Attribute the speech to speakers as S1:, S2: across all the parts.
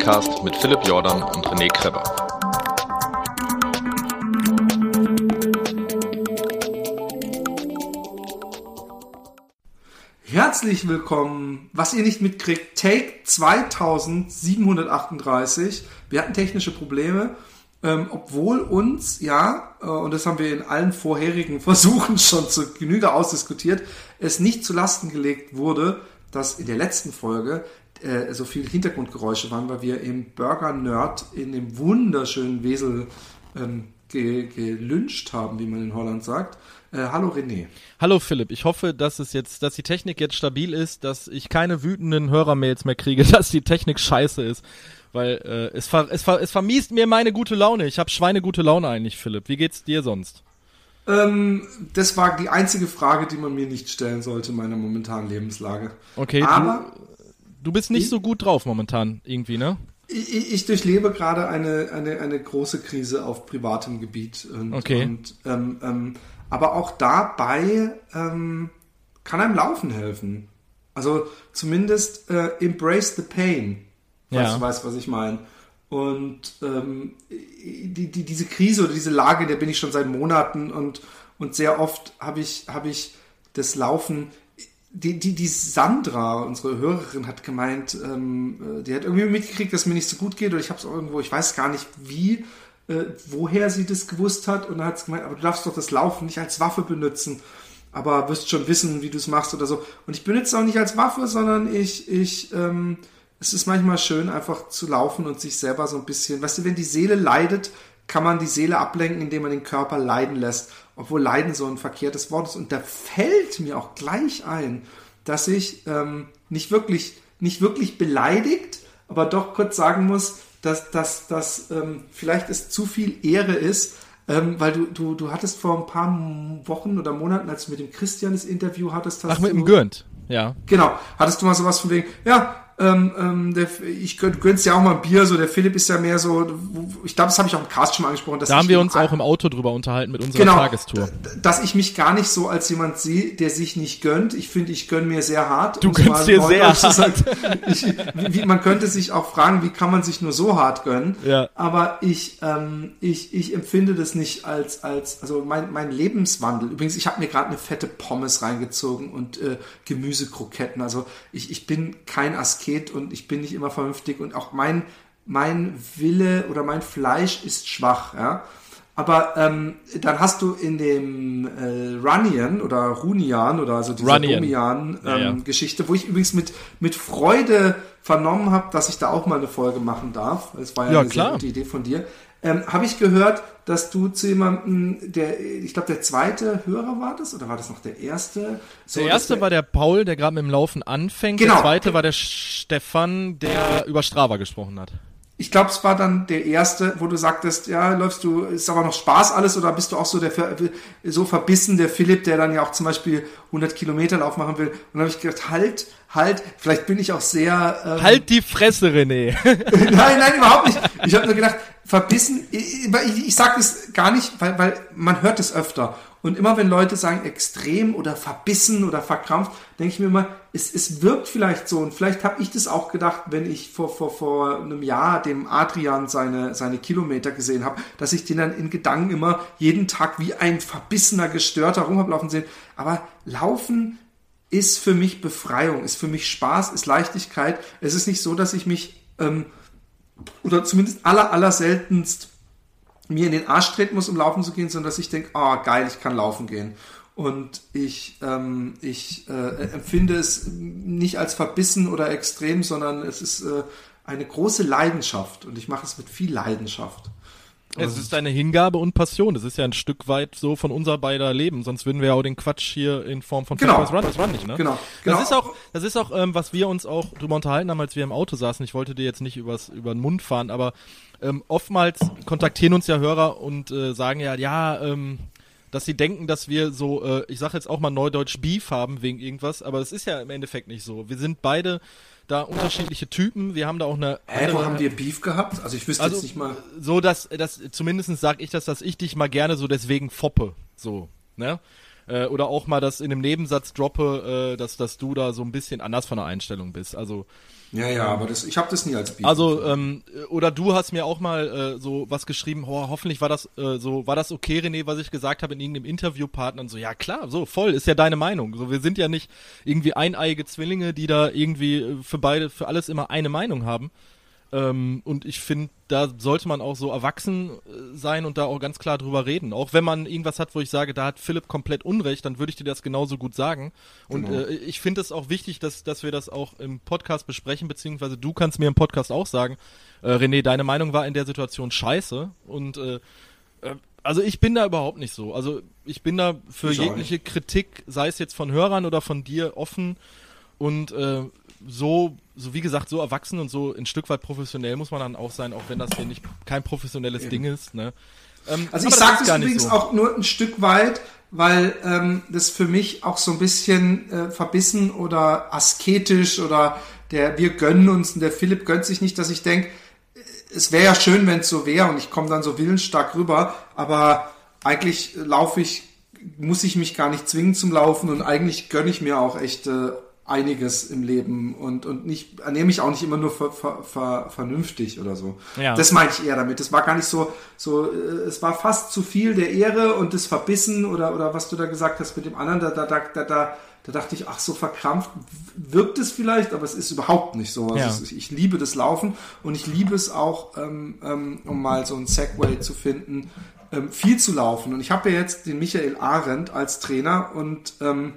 S1: Joggingcast mit Philipp Jordan und René Kreber.
S2: Herzlich willkommen, was ihr nicht mitkriegt, Take 2738. Wir hatten technische Probleme, ähm, obwohl uns, ja, äh, und das haben wir in allen vorherigen Versuchen schon zu Genüge ausdiskutiert, es nicht zu Lasten gelegt wurde, dass in der letzten Folge äh, so viel Hintergrundgeräusche waren, weil wir im Burger Nerd in dem wunderschönen Wesel ähm, ge gelünscht haben, wie man in Holland sagt. Äh, hallo René.
S3: Hallo Philipp, ich hoffe, dass es jetzt, dass die Technik jetzt stabil ist, dass ich keine wütenden Hörermails mehr kriege, dass die Technik scheiße ist. Weil äh, es, ver, es, ver, es vermiest mir meine gute Laune. Ich habe schweinegute Laune eigentlich, Philipp. Wie geht's dir sonst?
S2: Ähm, das war die einzige Frage, die man mir nicht stellen sollte in meiner momentanen Lebenslage.
S3: Okay,
S2: aber
S3: du, du bist nicht so gut drauf momentan irgendwie, ne?
S2: ich, ich durchlebe gerade eine, eine, eine große Krise auf privatem Gebiet. Und,
S3: Okay.
S2: Und, ähm, ähm, aber auch dabei ähm, kann einem Laufen helfen. Also zumindest äh, embrace the pain. Falls
S3: Ja.
S2: du weißt, was ich meine. Und ähm, die, die, diese Krise oder diese Lage, in der bin ich schon seit Monaten und, und sehr oft habe ich, habe ich das Laufen. Die, die, die Sandra, unsere Hörerin, hat gemeint, ähm, äh, die hat irgendwie mitgekriegt, dass mir nicht so gut geht oder ich habe es irgendwo, ich weiß gar nicht wie, äh, woher sie das gewusst hat und dann hat sie gemeint, aber du darfst doch das Laufen nicht als Waffe benutzen, aber wirst schon wissen, wie du es machst oder so. Und ich benutze es auch nicht als Waffe, sondern ich, ich, ähm, es ist manchmal schön, einfach zu laufen und sich selber so ein bisschen, weißt du, wenn die Seele leidet, kann man die Seele ablenken, indem man den Körper leiden lässt. Obwohl Leiden so ein verkehrtes Wort ist. Und da fällt mir auch gleich ein, dass ich ähm, nicht wirklich, nicht wirklich beleidigt, aber doch kurz sagen muss, dass, dass, dass ähm, vielleicht es zu viel Ehre ist, ähm, weil du, du, du hattest vor ein paar Wochen oder Monaten, als du mit dem Christian das Interview hattest, hast
S3: Ach, mit
S2: du,
S3: dem Gürnt, ja.
S2: Genau. Hattest du mal sowas von wegen, ja, ähm, ähm, der, ich gönn, gönn's ja auch mal ein Bier, so der Philipp ist ja mehr so, ich glaube, das habe ich auch im Cast schon mal angesprochen. Dass
S3: Da haben wir uns auch im Auto drüber unterhalten mit unserer
S2: genau,
S3: Tagestour.
S2: dass ich mich gar nicht so als jemand sehe, der sich nicht gönnt. Ich finde, ich gönn mir sehr hart.
S3: Du gönnst dir sehr
S2: zu sagen. Ich, wie, man könnte sich auch fragen, wie kann man sich nur so hart gönnen?
S3: Ja.
S2: Aber ich, ähm, ich, ich empfinde das nicht als, als also mein, mein Lebenswandel. Übrigens, ich habe mir gerade eine fette Pommes reingezogen und äh, Gemüsekroketten. Also ich, ich bin kein Asket und ich bin nicht immer vernünftig und auch mein, mein Wille oder mein Fleisch ist schwach. Ja? Aber ähm, dann hast du in dem äh, Runian oder Runian oder also dieser
S3: Runyan.
S2: Domian
S3: Ja, ja.
S2: ähm, Geschichte, wo ich übrigens mit, mit Freude vernommen habe, dass ich da auch mal eine Folge machen darf. Das war ja,
S3: Ja,
S2: eine
S3: klar.
S2: sehr gute Idee von dir. Ähm, habe ich gehört, dass du zu jemandem, der, ich glaube, der zweite Hörer war das oder war das noch der erste? So,
S3: Der erste war der Paul, der gerade mit dem Laufen anfängt.
S2: Genau.
S3: Der zweite war der Stefan, der über Strava gesprochen hat.
S2: Ich glaube, es war dann der erste, wo du sagtest, ja, läufst du, ist aber noch Spaß alles oder bist du auch so der so verbissen, der Philipp, der dann ja auch zum Beispiel 100 Kilometer Lauf machen will. Und dann habe ich gedacht, halt, halt, vielleicht bin ich auch sehr ähm,
S3: Halt die Fresse, René.
S2: nein, nein, überhaupt nicht. Ich habe nur gedacht, verbissen, ich, ich, ich sage es gar nicht, weil, weil man hört es öfter. Und immer wenn Leute sagen extrem oder verbissen oder verkrampft, denke ich mir immer, es, es wirkt vielleicht so. Und vielleicht habe ich das auch gedacht, wenn ich vor, vor, vor einem Jahr dem Adrian seine, seine Kilometer gesehen habe, dass ich den dann in Gedanken immer jeden Tag wie ein verbissener, gestörter rum hab laufen sehen. Aber Laufen ist für mich Befreiung, ist für mich Spaß, ist Leichtigkeit. Es ist nicht so, dass ich mich ähm, oder zumindest aller, aller seltenst mir in den Arsch treten muss, um laufen zu gehen, sondern dass ich denke, ah, geil, ich kann laufen gehen. Und ich, ähm, ich äh, empfinde es nicht als verbissen oder extrem, sondern es ist äh, eine große Leidenschaft und ich mache es mit viel Leidenschaft.
S3: Es ist eine Hingabe und Passion. Das ist ja ein Stück weit so von unser beider Leben. Sonst würden wir ja auch den Quatsch hier in Form von
S2: Genau.
S3: Run, das Run nicht, ne?
S2: Genau, genau.
S3: Das ist auch, das ist auch, ähm, was wir uns auch drüber unterhalten haben, als wir im Auto saßen. Ich wollte dir jetzt nicht übers, über den Mund fahren, aber ähm, oftmals kontaktieren uns ja Hörer und äh, sagen ja, ja, ähm, dass sie denken, dass wir so, äh, ich sage jetzt auch mal Neudeutsch Beef haben wegen irgendwas, aber es ist ja im Endeffekt nicht so. Wir sind beide da unterschiedliche Typen. Wir haben da auch eine
S2: Hä, wo
S3: andere-
S2: haben wir Beef gehabt? Also ich wüsste
S3: also
S2: jetzt nicht mal.
S3: so, dass, dass zumindest sag ich das, dass ich dich mal gerne so deswegen foppe. So, ne? Äh, oder auch mal das in einem Nebensatz droppe, äh, dass, dass du da so ein bisschen anders von der Einstellung bist. Also
S2: ja, ja, aber das, ich habe das nie als
S3: Beef. Also ähm, oder du hast mir auch mal äh, so was geschrieben. Oh, hoffentlich war das äh, so, war das okay, René, was ich gesagt habe in irgendeinem Interviewpartner. Und so, ja klar, so voll ist ja deine Meinung. So, wir sind ja nicht irgendwie eineiige Zwillinge, die da irgendwie äh, für beide, für alles immer eine Meinung haben. Ähm, und ich finde, da sollte man auch so erwachsen äh, sein und da auch ganz klar drüber reden. Auch wenn man irgendwas hat, wo ich sage, da hat Philipp komplett Unrecht, dann würde ich dir das genauso gut sagen. Und genau. äh, ich finde es auch wichtig, dass, dass wir das auch im Podcast besprechen, beziehungsweise du kannst mir im Podcast auch sagen, äh, René, deine Meinung war in der Situation scheiße. Und äh, äh also ich bin da überhaupt nicht so. Also ich bin da für jegliche Kritik, sei es jetzt von Hörern oder von dir, offen. Und äh, so, so wie gesagt, so erwachsen und so ein Stück weit professionell muss man dann auch sein, auch wenn das hier nicht kein professionelles Eben. Ding ist. Ne?
S2: Ähm, also ich sage das übrigens so. auch nur ein Stück weit, weil ähm, das für mich auch so ein bisschen äh, verbissen oder asketisch oder der wir gönnen uns und der Philipp gönnt sich nicht, dass ich denke, es wäre ja schön, wenn es so wäre und ich komme dann so willensstark rüber, aber eigentlich laufe ich, muss ich mich gar nicht zwingen zum Laufen und eigentlich gönne ich mir auch echt äh, einiges im Leben und, und nicht, ernähre mich auch nicht immer nur ver, ver, ver, vernünftig oder so. Ja. Das meinte ich eher damit. Es war gar nicht so, so, äh, es war fast zu viel der Ehre und das Verbissen oder, oder was du da gesagt hast mit dem anderen, da, da, da, da, da, da dachte ich, ach, so verkrampft wirkt es vielleicht, aber es ist überhaupt nicht so. Also ja. ich liebe das Laufen und ich liebe es auch, ähm, ähm, um mal so ein Segway zu finden, ähm, viel zu laufen. Und ich habe ja jetzt den Michael Arendt als Trainer und ähm,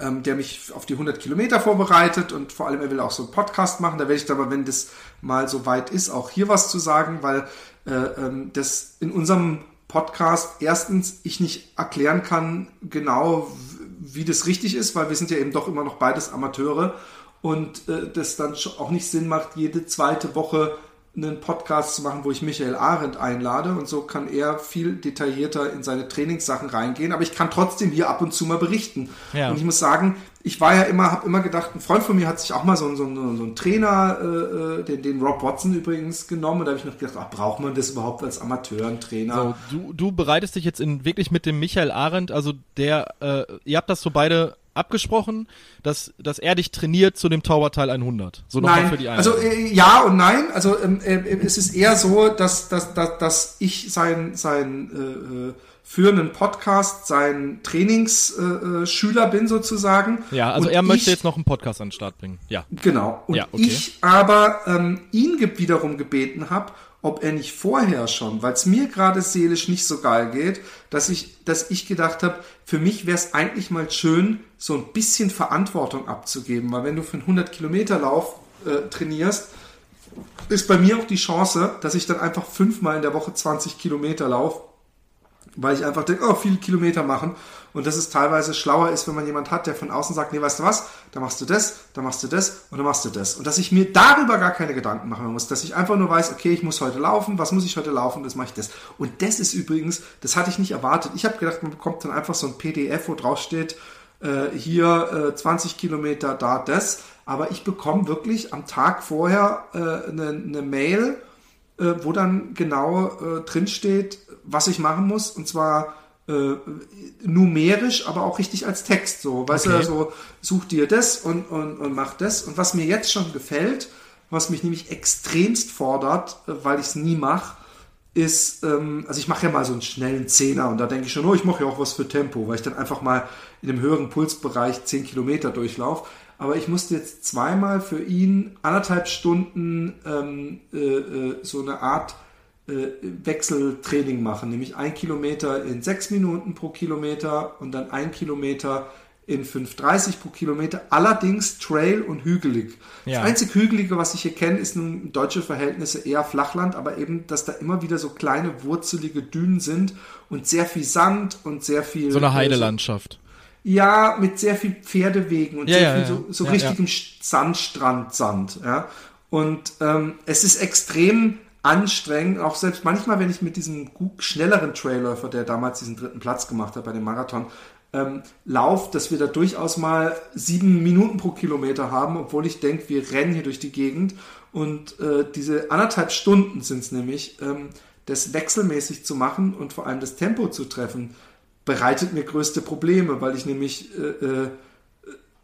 S2: ähm, der mich auf die 100 Kilometer vorbereitet und vor allem er will auch so einen Podcast machen. Da werde ich dann aber, wenn das mal so weit ist, auch hier was zu sagen, weil äh, ähm, das in unserem Podcast erstens ich nicht erklären kann genau, wie das richtig ist, weil wir sind ja eben doch immer noch beides Amateure und äh, das dann auch nicht Sinn macht, jede zweite Woche einen Podcast zu machen, wo ich Michael Arendt einlade und so kann er viel detaillierter in seine Trainingssachen reingehen, aber ich kann trotzdem hier ab und zu mal berichten. Ja. Und ich muss sagen, ich war ja immer, habe immer gedacht, ein Freund von mir hat sich auch mal so, so, so, so einen Trainer, äh, äh, den, den Rob Watson übrigens genommen und da habe ich noch gedacht, ach, braucht man das überhaupt als Amateur, ein Trainer?
S3: So, du, du bereitest dich jetzt in, wirklich mit dem Michael Arendt, also der, äh, ihr habt das so beide abgesprochen, dass, dass er dich trainiert zu dem Tauberteil 100. So
S2: nochmal für die Also äh, ja und nein. Also ähm, äh, es ist eher so, dass, dass, dass, dass ich sein, sein äh, äh führenden Podcast sein Trainingsschüler äh, bin sozusagen.
S3: Ja, also und er möchte ich, jetzt noch einen Podcast an den Start bringen. Ja.
S2: Genau. Und ja, okay. ich aber ähm, ihn wiederum gebeten habe, ob er nicht vorher schon, weil es mir gerade seelisch nicht so geil geht, dass ich, dass ich gedacht habe, für mich wäre es eigentlich mal schön, so ein bisschen Verantwortung abzugeben, weil wenn du für einen 100 Kilometer Lauf äh, trainierst, ist bei mir auch die Chance, dass ich dann einfach fünfmal in der Woche 20 Kilometer laufe, weil ich einfach denke, oh, viele Kilometer machen und dass es teilweise schlauer ist, wenn man jemand hat, der von außen sagt, nee, weißt du was, da machst du das, da machst du das und dann machst du das. Und dass ich mir darüber gar keine Gedanken machen muss, dass ich einfach nur weiß, okay, ich muss heute laufen, was muss ich heute laufen, das mache ich das. Und das ist übrigens, das hatte ich nicht erwartet. Ich habe gedacht, man bekommt dann einfach so ein PDF, wo drauf steht, äh, hier äh, 20 Kilometer, da das. Aber ich bekomme wirklich am Tag vorher äh, eine, eine Mail, äh, wo dann genau äh, drin steht, was ich machen muss. Und zwar äh, numerisch, aber auch richtig als Text. So, weißt okay. du, so such dir das und, und, und mach das. Und was mir jetzt schon gefällt, was mich nämlich extremst fordert, äh, weil ich es nie mache, ist, ähm, also ich mache ja mal so einen schnellen Zehner und da denke ich schon, oh, ich mache ja auch was für Tempo, weil ich dann einfach mal in einem höheren Pulsbereich 10 Kilometer durchlaufe. Aber ich musste jetzt zweimal für ihn anderthalb Stunden ähm, äh, äh, so eine Art Wechseltraining machen, nämlich ein Kilometer in sechs Minuten pro Kilometer und dann ein Kilometer in 5,30 pro Kilometer, allerdings trail und hügelig. Ja. Das einzig Hügelige, was ich hier kenne, ist nun deutsche Verhältnisse eher Flachland, aber eben, dass da immer wieder so kleine wurzelige Dünen sind und sehr viel Sand und sehr viel.
S3: So eine Heidelandschaft.
S2: Ja, mit sehr viel Pferdewegen und ja, sehr ja, viel so, so richtigem Sandstrand, Sand. Ja. Und ähm, es ist extrem anstrengend, auch selbst manchmal, wenn ich mit diesem schnelleren Trailäufer, der damals diesen dritten Platz gemacht hat bei dem Marathon, ähm, lauft, dass wir da durchaus mal sieben Minuten pro Kilometer haben, obwohl ich denke, wir rennen hier durch die Gegend. Und äh, diese anderthalb Stunden sind es nämlich, ähm, das wechselmäßig zu machen und vor allem das Tempo zu treffen, bereitet mir größte Probleme, weil ich nämlich äh, äh,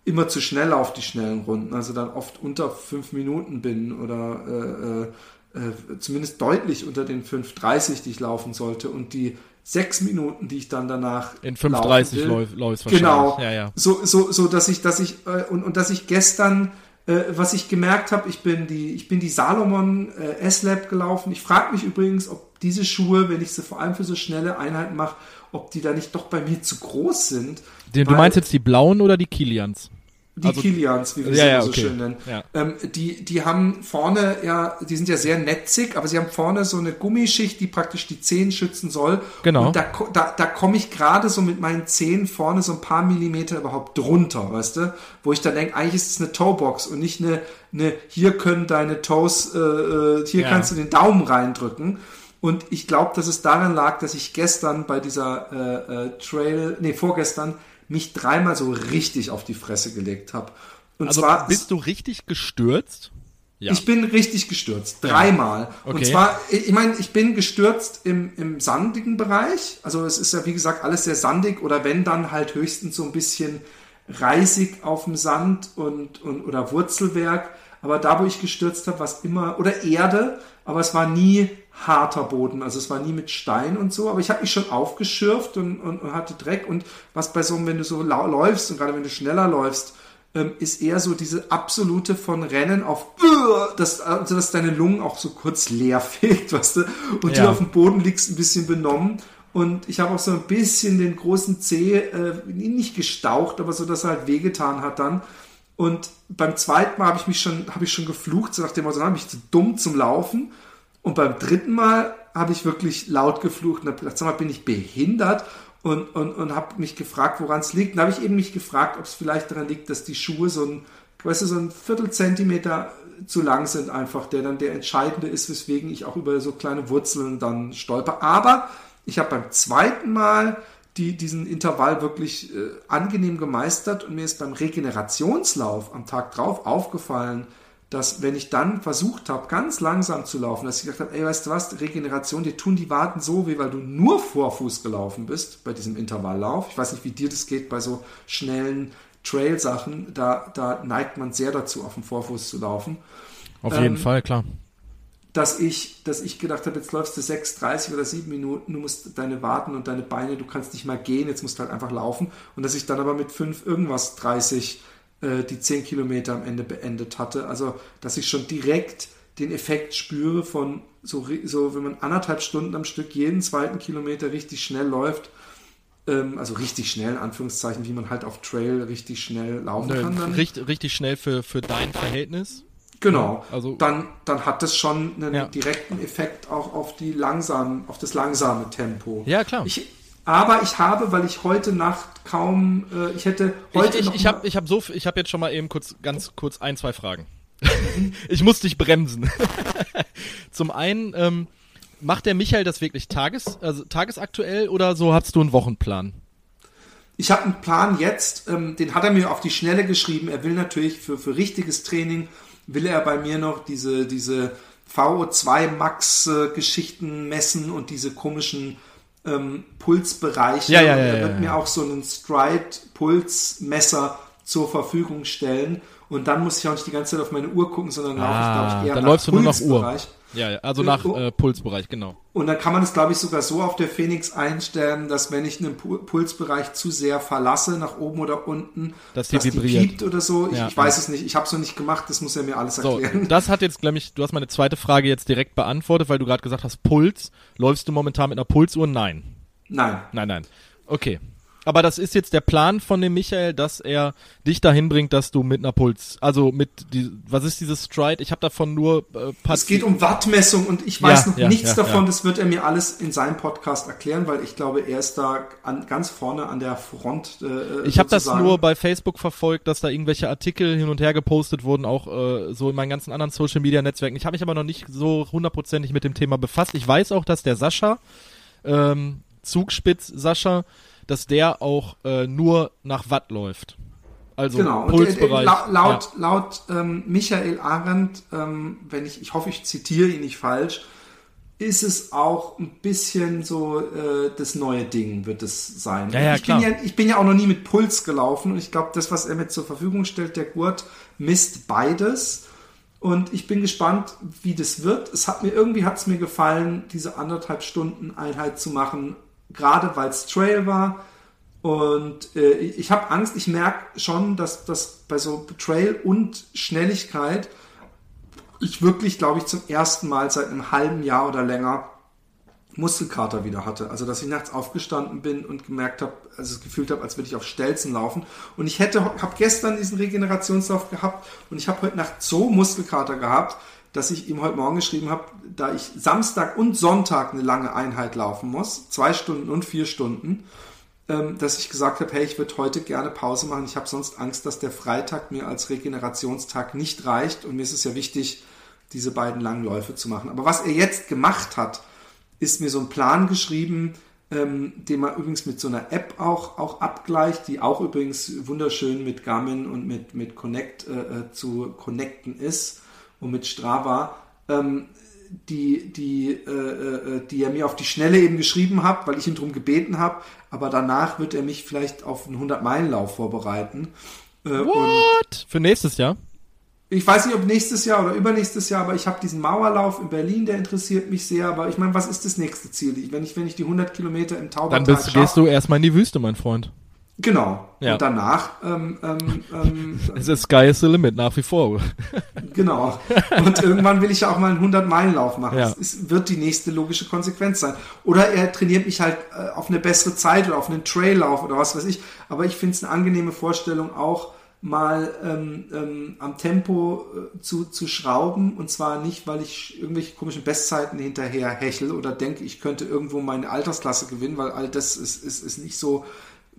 S2: immer zu schnell auf die schnellen Runden, also dann oft unter fünf Minuten bin oder äh, zumindest deutlich unter den 5,30, die ich laufen sollte und die sechs Minuten, die ich dann danach
S3: in 5,30 läuft läufst
S2: Genau. Ja, ja. So, so, so, dass ich, dass ich äh, und, und dass ich gestern äh, was ich gemerkt habe, ich bin die, ich bin die Salomon äh, S-Lab gelaufen. Ich frage mich übrigens, ob diese Schuhe, wenn ich sie vor allem für so schnelle Einheiten mache, ob die da nicht doch bei mir zu groß sind.
S3: Du meinst jetzt die blauen oder die Kilians?
S2: Die also, Kilians, wie wir
S3: ja,
S2: sie
S3: ja,
S2: so
S3: okay.
S2: schön nennen.
S3: Ja.
S2: Ähm, die, die haben vorne ja, die sind ja sehr netzig, aber sie haben vorne so eine Gummischicht, die praktisch die Zehen schützen soll.
S3: Genau.
S2: Und da, da, da komme ich gerade so mit meinen Zehen vorne so ein paar Millimeter überhaupt drunter, weißt du? Wo ich dann denke, eigentlich ist es eine Toebox und nicht eine, eine hier können deine Toes, äh, äh hier
S3: Ja.
S2: kannst du den Daumen reindrücken. Und ich glaube, dass es daran lag, dass ich gestern bei dieser äh, äh, Trail, nee, vorgestern, mich dreimal so richtig auf die Fresse gelegt habe. Und
S3: Also
S2: zwar
S3: bist du richtig gestürzt? Ja.
S2: ich bin richtig gestürzt, dreimal. Und
S3: Okay.
S2: zwar, ich ich meine, ich bin gestürzt im, im sandigen Bereich. Also es ist ja, wie gesagt, alles sehr sandig oder wenn dann halt höchstens so ein bisschen reisig auf dem Sand und, und oder Wurzelwerk. Aber da, wo ich gestürzt habe, war es immer, oder Erde, aber es war nie harter Boden. Also es war nie mit Stein und so. Aber ich habe mich schon aufgeschürft und, und, und hatte Dreck. Und was bei so, einem, wenn du so läufst und gerade wenn du schneller läufst, ähm, ist eher so diese absolute von Rennen auf, dass, also dass deine Lungen auch so kurz leer fegt, weißt du, und
S3: Ja.
S2: du auf dem Boden liegst ein bisschen benommen. Und ich habe auch so ein bisschen den großen Zeh, äh, nicht gestaucht, aber so, dass er halt wehgetan hat dann. Und beim zweiten Mal habe ich mich schon, habe ich schon geflucht, so nach dem Motto, dann bin ich zu dumm zum Laufen. Und beim dritten Mal habe ich wirklich laut geflucht und habe gedacht, sag mal, bin ich behindert? Und, und, und habe mich gefragt, woran es liegt. Und habe ich eben mich gefragt, ob es vielleicht daran liegt, dass die Schuhe so ein, weißt du, so ein Viertelzentimeter zu lang sind einfach, der dann der entscheidende ist, weswegen ich auch über so kleine Wurzeln dann stolper. Aber ich habe beim zweiten Mal die, diesen Intervall wirklich äh, angenehm gemeistert und mir ist beim Regenerationslauf am Tag drauf aufgefallen, dass wenn ich dann versucht habe, ganz langsam zu laufen, dass ich gedacht habe, ey, weißt du was, Regeneration, dir tun die Waden so weh, weil du nur Vorfuß gelaufen bist bei diesem Intervalllauf. Ich weiß nicht, wie dir das geht bei so schnellen Trail-Sachen. Da, da neigt man sehr dazu, auf dem Vorfuß zu laufen
S3: Auf jeden
S2: ähm,
S3: Fall, klar.
S2: dass ich, dass ich gedacht habe, jetzt läufst du 6, 30 oder 7 Minuten, du musst deine Waden und deine Beine, du kannst nicht mal gehen, jetzt musst du halt einfach laufen. Und dass ich dann aber mit 5 irgendwas 30 äh, die 10 Kilometer am Ende beendet hatte. Also, dass ich schon direkt den Effekt spüre von so, so wenn man anderthalb Stunden am Stück jeden zweiten Kilometer richtig schnell läuft, ähm, also richtig schnell, in Anführungszeichen, wie man halt auf Trail richtig schnell laufen kann. Dann.
S3: Richtig, richtig schnell für, für dein Verhältnis.
S2: Genau.
S3: Also-
S2: dann, dann hat das schon einen
S3: Ja.
S2: direkten Effekt auch auf die langsam, auf das langsame Tempo.
S3: Ja, klar.
S2: Ich, aber ich habe, weil ich heute Nacht kaum, äh, ich hätte heute
S3: ich
S2: noch
S3: ich, ich
S2: mal-
S3: habe ich hab so, ich habe jetzt schon mal eben kurz, ganz kurz ein, zwei Fragen. ich muss dich bremsen. Zum einen, ähm, macht der Michael das wirklich tages, also tagesaktuell oder so hast du einen Wochenplan?
S2: Ich habe einen Plan jetzt, ähm, den hat er mir auf die Schnelle geschrieben. Er will natürlich für, für richtiges Training, will er bei mir noch diese, diese VO2 Max äh, Geschichten messen und diese komischen ähm, Pulsbereiche.
S3: Ja, ja, ja,
S2: er wird mir auch so einen Stride Pulsmesser zur Verfügung stellen. Und dann muss ich auch nicht die ganze Zeit auf meine Uhr gucken, sondern laufe ich,
S3: Ah,
S2: glaube ich, eher
S3: dann
S2: nach
S3: läufst du nur nach Uhr. Ja, ja also nach äh, Pulsbereich, genau.
S2: Und dann kann man es, glaube ich, sogar so auf der Phoenix einstellen, dass wenn ich einen Pu- Pulsbereich zu sehr verlasse, nach oben oder unten,
S3: Dass die vibriert.
S2: piept oder so. Ich,
S3: Ja,
S2: ich weiß es nicht. Ich habe es noch nicht gemacht. Das muss er mir alles
S3: So,
S2: erklären.
S3: das hat jetzt, glaube ich, du hast meine zweite Frage jetzt direkt beantwortet, weil du gerade gesagt hast, Puls. Läufst du momentan mit einer Pulsuhr? Nein.
S2: Nein.
S3: Nein, nein. Okay. Aber das ist jetzt der Plan von dem Michael, dass er dich dahin bringt, dass du mit einer Puls, also mit die, was ist dieses Stride? Ich habe davon nur äh,
S2: Es geht um Wattmessung und ich weiß
S3: Ja,
S2: noch
S3: ja,
S2: nichts
S3: ja,
S2: davon. Das wird er mir alles in seinem Podcast erklären, weil ich glaube, er ist da an, ganz vorne an der Front. Äh,
S3: Ich habe das nur bei Facebook verfolgt, dass da irgendwelche Artikel hin und her gepostet wurden, auch äh, so in meinen ganzen anderen Social Media Netzwerken. Ich habe mich aber noch nicht so hundertprozentig mit dem Thema befasst. Ich weiß auch, dass der Sascha, ähm, Zugspitz Sascha, dass der auch äh, nur nach Watt läuft. Also
S2: Genau, und äh,
S3: Pulsbereich.
S2: la laut, laut ähm, Michael Arendt, ähm, wenn ich, ich hoffe, ich zitiere ihn nicht falsch, ist es auch ein bisschen so äh, das neue Ding wird es sein.
S3: Ja, ja,
S2: ich. Bin ja, ich bin ja auch noch nie mit Puls gelaufen und ich glaube, das, was er mir zur Verfügung stellt, der Gurt, misst beides. Und ich bin gespannt, wie das wird. Es hat mir irgendwie hat es mir gefallen, diese anderthalb Stunden Einheit zu machen, gerade weil es Trail war. Und äh, ich habe Angst, ich merke schon, dass das bei so Trail und Schnelligkeit ich wirklich, glaube ich, zum ersten Mal seit einem halben Jahr oder länger Muskelkater wieder hatte. Also, dass ich nachts aufgestanden bin und gemerkt habe, also gefühlt habe, als würde ich auf Stelzen laufen. Und ich hätte, habe gestern diesen Regenerationslauf gehabt und ich habe heute Nacht so Muskelkater gehabt, dass ich ihm heute Morgen geschrieben habe, da ich Samstag und Sonntag eine lange Einheit laufen muss, zwei Stunden und vier Stunden, ähm, dass ich gesagt habe, hey, ich würde heute gerne Pause machen. Ich habe sonst Angst, dass der Freitag mir als Regenerationstag nicht reicht. Und mir ist es ja wichtig, diese beiden langen Läufe zu machen. Aber was er jetzt gemacht hat, ist mir so ein Plan geschrieben, ähm, den man übrigens mit so einer App auch, auch abgleicht, die auch übrigens wunderschön mit Garmin und mit, mit Connect äh, äh zu connecten ist und mit Strava. Ähm, die, die, äh, äh, die er mir auf die Schnelle eben geschrieben hat, weil ich ihn darum gebeten habe. Aber danach wird er mich vielleicht auf einen 100-Meilen-Lauf vorbereiten.
S3: Äh, What? Für nächstes Jahr?
S2: Ich weiß nicht, ob nächstes Jahr oder übernächstes Jahr, aber ich habe diesen Mauerlauf in Berlin, der interessiert mich sehr. Aber ich meine, was ist das nächste Ziel? Wenn ich, wenn ich die 100 Kilometer im Taubertal
S3: Dann bist, gehst du erstmal in die Wüste, mein Freund.
S2: Genau.
S3: Ja.
S2: Und danach, ähm, ähm, ähm,
S3: es ist Sky is the limit, nach wie vor.
S2: genau. Und irgendwann will ich ja auch mal einen 100-Meilen-Lauf machen.
S3: Ja.
S2: Das ist, wird die nächste logische Konsequenz sein. Oder er trainiert mich halt äh, auf eine bessere Zeit oder auf einen Traillauf oder was weiß ich. Aber ich finde es eine angenehme Vorstellung auch, mal ähm, ähm, am Tempo äh, zu, zu schrauben und zwar nicht, weil ich irgendwelche komischen Bestzeiten hinterher hechel oder denke, ich könnte irgendwo meine Altersklasse gewinnen, weil all das ist, ist, ist nicht so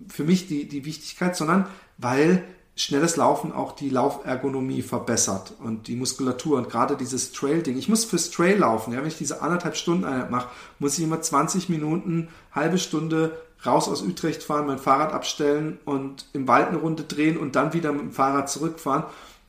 S2: für mich die, die Wichtigkeit, sondern weil schnelles Laufen auch die Laufergonomie verbessert und die Muskulatur und gerade dieses Trail-Ding. Ich muss fürs Trail laufen, ja, wenn ich diese anderthalb Stunden Einheit mache, muss ich immer 20 Minuten, halbe Stunde raus aus Utrecht fahren, mein Fahrrad abstellen und im Wald eine Runde drehen und dann wieder mit dem Fahrrad zurückfahren.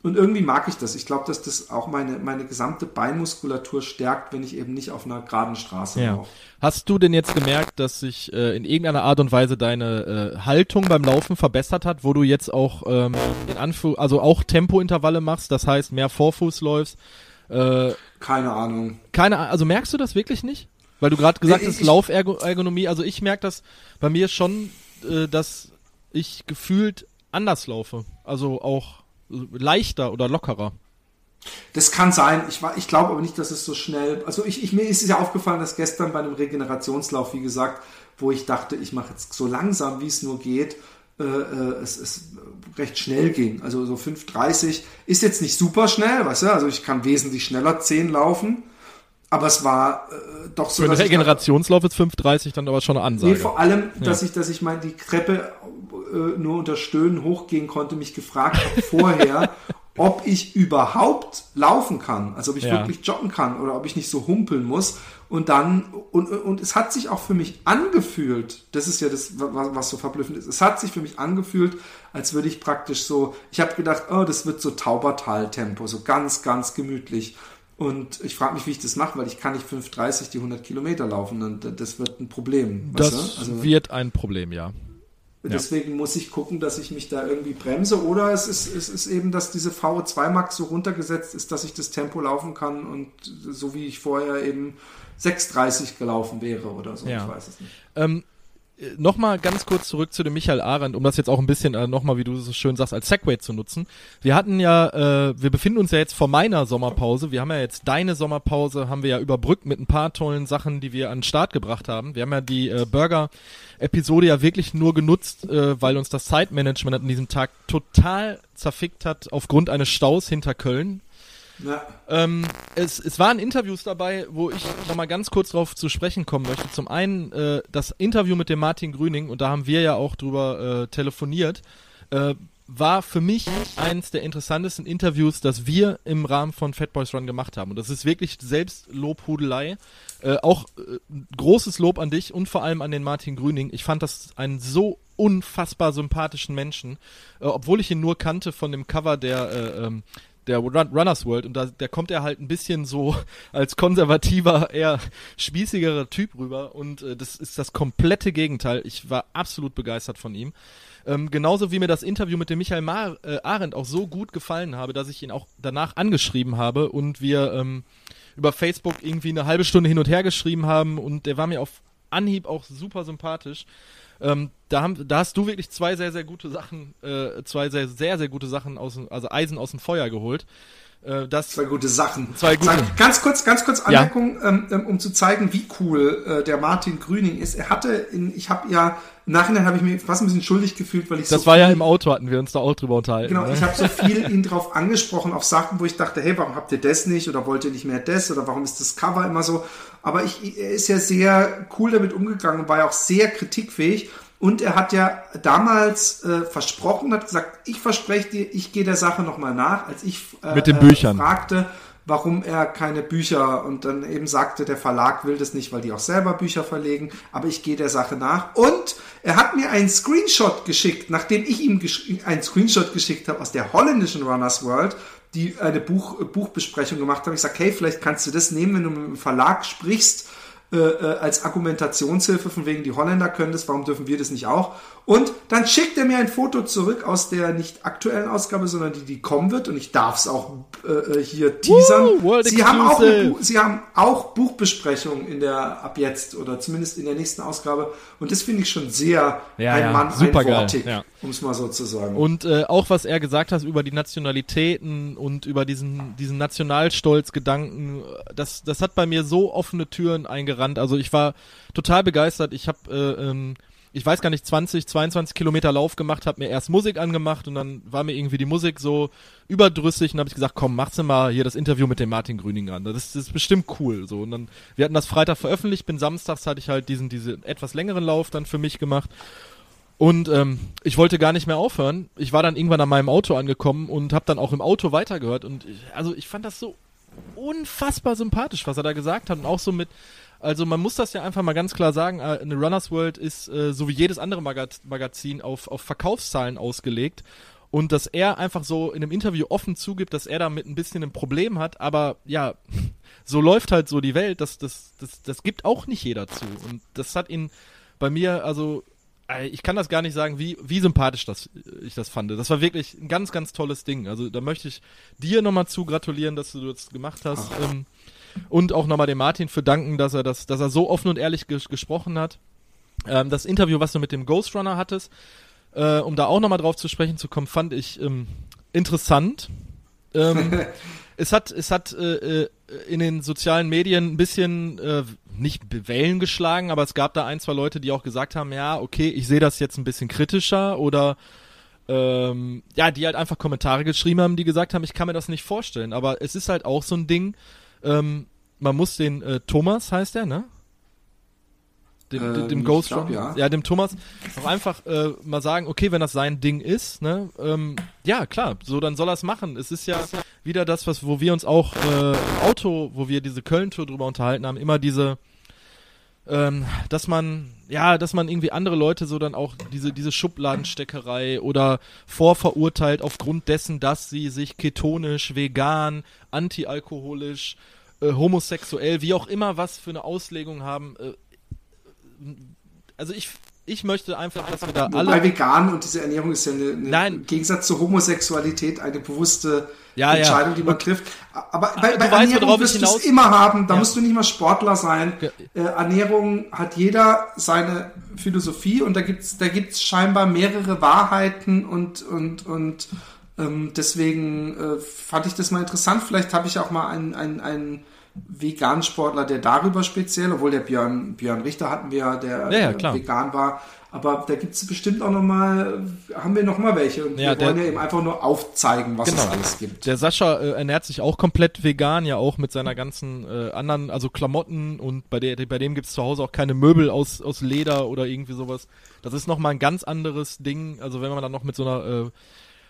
S2: Und irgendwie mag ich das. Ich glaube, dass das auch meine, meine gesamte Beinmuskulatur stärkt, wenn ich eben nicht auf einer geraden Straße
S3: Ja.
S2: laufe.
S3: Hast du denn jetzt gemerkt, dass sich äh, in irgendeiner Art und Weise deine äh, Haltung beim Laufen verbessert hat, wo du jetzt auch ähm, in Anführ also auch Tempointervalle machst, das heißt mehr Vorfuß läufst? Äh,
S2: Keine Ahnung.
S3: keine, also merkst du das wirklich nicht? Weil du gerade gesagt
S2: Nee,
S3: hast, Laufergonomie, also ich merke das bei mir schon, äh, dass ich gefühlt anders laufe. Also auch leichter oder lockerer.
S2: Das kann sein. Ich, ich glaube aber nicht, dass es so schnell. Also ich, ich, mir ist es ja aufgefallen, dass gestern bei einem Regenerationslauf, wie gesagt, wo ich dachte, ich mache jetzt so langsam, wie es nur geht, äh, äh, es, es recht schnell ging. Also so 5,30 ist jetzt nicht super schnell, weißt du? Also ich kann wesentlich schneller 10 laufen. Aber es war äh, doch so,
S3: Für
S2: dachte,
S3: Regenerationslauf ist 5,30 dann aber schon eine Ansage.
S2: Nee, vor allem, dass ich, dass ich mal die Treppe äh, nur unter Stöhnen hochgehen konnte, mich gefragt habe vorher, ob ich überhaupt laufen kann, also ob ich
S3: Ja.
S2: wirklich joggen kann oder ob ich nicht so humpeln muss. Und dann, und, und es hat sich auch für mich angefühlt, das ist ja das, was, was so verblüffend ist, es hat sich für mich angefühlt, als würde ich praktisch so, ich habe gedacht, oh, das wird so Taubertal-Tempo, so ganz, ganz gemütlich. Und ich frage mich, wie ich das mache, weil ich kann nicht 5,30 die 100 Kilometer laufen. Und das wird ein Problem.
S3: das?
S2: Also
S3: wird ein Problem, ja.
S2: Deswegen muss ich gucken, dass ich mich da irgendwie bremse. Oder es ist, es ist eben, dass diese VO2 Max so runtergesetzt ist, dass ich das Tempo laufen kann und so wie ich vorher eben 6,30 gelaufen wäre oder so.
S3: Ja.
S2: Ich weiß es nicht.
S3: Ähm, Nochmal ganz kurz zurück zu dem Michael Arendt, um das jetzt auch ein bisschen äh, nochmal, wie du so schön sagst, als Segway zu nutzen. Wir hatten ja, äh, wir befinden uns ja jetzt vor meiner Sommerpause. Wir haben ja jetzt deine Sommerpause, haben wir ja überbrückt mit ein paar tollen Sachen, die wir an den Start gebracht haben. Wir haben ja die äh, Burger-Episode ja wirklich nur genutzt, äh, weil uns das Zeitmanagement an diesem Tag total zerfickt hat aufgrund eines Staus hinter Köln. Ähm, es, es waren Interviews dabei, wo ich nochmal ganz kurz drauf zu sprechen kommen möchte. Zum einen äh, das Interview mit dem Martin Grüning, und da haben wir ja auch drüber äh, telefoniert, äh, war für mich eins der interessantesten Interviews, das wir im Rahmen von Fat Boys Run gemacht haben. Und das ist wirklich Selbstlobhudelei. Äh, auch äh, großes Lob an dich und vor allem an den Martin Grüning. Ich fand das einen so unfassbar sympathischen Menschen, äh, obwohl ich ihn nur kannte von dem Cover der äh, ähm, der Run Runners World und da, da kommt er halt ein bisschen so als konservativer, eher spießigerer Typ rüber und äh, das ist das komplette Gegenteil. Ich war absolut begeistert von ihm. Ähm, genauso wie mir das Interview mit dem Michael Mar äh, Arendt auch so gut gefallen habe, dass ich ihn auch danach angeschrieben habe und wir ähm, über Facebook irgendwie eine halbe Stunde hin und her geschrieben haben und der war mir auf Anhieb auch super sympathisch. Ähm, da, haben, da hast du wirklich zwei sehr, sehr gute Sachen, äh, zwei sehr, sehr, sehr gute Sachen aus, also Eisen aus dem Feuer geholt.
S2: Äh, das zwei gute Sachen.
S3: Zwei gute.
S2: Sag, ganz kurz, ganz kurz Anmerkung, ja. ähm, um zu zeigen, wie cool äh, der Martin Grüning ist. Er hatte, in, ich habe ja im Nachhinein habe ich mich fast ein bisschen schuldig gefühlt, weil ich
S3: das so war ja im Auto hatten wir uns da auch drüber unterhalten.
S2: Genau, ne? ich habe so viel ihn drauf angesprochen auf Sachen, wo ich dachte, hey, warum habt ihr das nicht oder wollt ihr nicht mehr das oder warum ist das Cover immer so? Aber ich, er ist ja sehr cool damit umgegangen und war ja auch sehr kritikfähig. Und er hat ja damals äh, versprochen, hat gesagt, ich verspreche dir, ich gehe der Sache nochmal nach, als ich
S3: äh, Mit den Büchern.
S2: Äh, fragte, warum er keine Bücher und dann eben sagte, der Verlag will das nicht, weil die auch selber Bücher verlegen, aber ich gehe der Sache nach. Und er hat mir einen Screenshot geschickt, nachdem ich ihm einen Screenshot geschickt habe aus der holländischen Runners World, die eine Buch, Buchbesprechung gemacht haben. Ich sage, hey, vielleicht kannst du das nehmen, wenn du mit dem Verlag sprichst äh, äh, als Argumentationshilfe von wegen die Holländer können das, warum dürfen wir das nicht auch? Und dann schickt er mir ein Foto zurück aus der nicht aktuellen Ausgabe, sondern die, die kommen wird. Und ich darf es auch äh, äh hier teasern. Woo, Sie haben, auch eine, Sie haben auch Buchbesprechungen in der ab jetzt oder zumindest in der nächsten Ausgabe. Und das finde ich schon sehr
S3: ja, ein ja, Mann super einwortig,
S2: ja. um es mal so zu sagen.
S3: Und äh, auch was er gesagt hat über die Nationalitäten und über diesen, diesen Nationalstolz-Gedanken, das, das hat bei mir so offene Türen eingerannt. Also ich war total begeistert. Ich habe äh, ähm, ich weiß gar nicht, 20, 22 Kilometer Lauf gemacht, habe mir erst Musik angemacht und dann war mir irgendwie die Musik so überdrüssig und habe ich gesagt, komm, machst du mal hier das Interview mit dem Martin Grüning an. Das, das ist bestimmt cool. So und dann, wir hatten das Freitag veröffentlicht, bin samstags hatte ich halt diesen, diesen etwas längeren Lauf dann für mich gemacht. Und ähm, ich wollte gar nicht mehr aufhören. Ich war dann irgendwann an meinem Auto angekommen und habe dann auch im Auto weitergehört. Und ich, also ich fand das so unfassbar sympathisch, was er da gesagt hat. Und auch so mit, also man muss das ja einfach mal ganz klar sagen, äh, eine Runners World ist äh, so wie jedes andere Magaz Magazin auf, auf Verkaufszahlen ausgelegt. Und dass er einfach so in einem Interview offen zugibt, dass er damit ein bisschen ein Problem hat, aber ja, so läuft halt so die Welt, das, das, das, das gibt auch nicht jeder zu. Und das hat ihn bei mir, also äh, ich kann das gar nicht sagen, wie, wie sympathisch das, ich das fand. Das war wirklich ein ganz, ganz tolles Ding. Also da möchte ich dir nochmal zu gratulieren, dass du das gemacht hast. Ähm, und auch nochmal dem Martin für danken, dass er das, dass er so offen und ehrlich ges gesprochen hat. Ähm, das Interview, was du mit dem Ghost Runner hattest, äh, um da auch nochmal drauf zu sprechen zu kommen, fand ich ähm, interessant. Ähm, es hat, es hat äh, äh, in den sozialen Medien ein bisschen äh, nicht Wellen geschlagen, aber es gab da ein, zwei Leute, die auch gesagt haben, ja, okay, ich sehe das jetzt ein bisschen kritischer oder ähm, ja, die halt einfach Kommentare geschrieben haben, die gesagt haben, ich kann mir das nicht vorstellen. Aber es ist halt auch so ein Ding, ähm, man muss den äh, Thomas, heißt der, ne? Dem, ähm, dem Ghost glaub, ja. ja, dem Thomas auch einfach äh, mal sagen, okay, wenn das sein Ding ist, ne, ähm, ja klar, so dann soll er es machen. Es ist ja wieder das, was wo wir uns auch äh, im Auto, wo wir diese Köln-Tour drüber unterhalten haben, immer diese, ähm, dass man ja, dass man irgendwie andere Leute so dann auch diese diese Schubladensteckerei oder vorverurteilt aufgrund dessen, dass sie sich ketonisch, vegan, antialkoholisch äh, homosexuell, wie auch immer was für eine Auslegung haben. Äh, also ich ich möchte einfach, dass wir da alle.
S2: Bei vegan und diese Ernährung ist ja eine, eine Nein. im Gegensatz zur Homosexualität eine bewusste ja, Entscheidung, ja. die man und, trifft. Aber bei, bei weißt, Ernährung wirst du es immer haben, da ja. musst du nicht mal Sportler sein. Äh, Ernährung hat jeder seine Philosophie und da gibt's da gibt's scheinbar mehrere Wahrheiten und und und ähm, deswegen äh, fand ich das mal interessant. Vielleicht habe ich auch mal einen, einen, einen veganen Sportler, der darüber speziell, obwohl der Björn, Björn Richter hatten wir, der
S3: ja, ja,
S2: vegan war. Aber da gibt es bestimmt auch nochmal, haben wir nochmal welche. Und ja, wir wollen der, ja eben einfach nur aufzeigen, was genau. es alles gibt.
S3: Der Sascha äh, ernährt sich auch komplett vegan, ja auch mit seiner ganzen äh, anderen, also Klamotten und bei, der, bei dem gibt es zu Hause auch keine Möbel aus, aus Leder oder irgendwie sowas. Das ist nochmal ein ganz anderes Ding. Also wenn man dann noch mit so einer äh,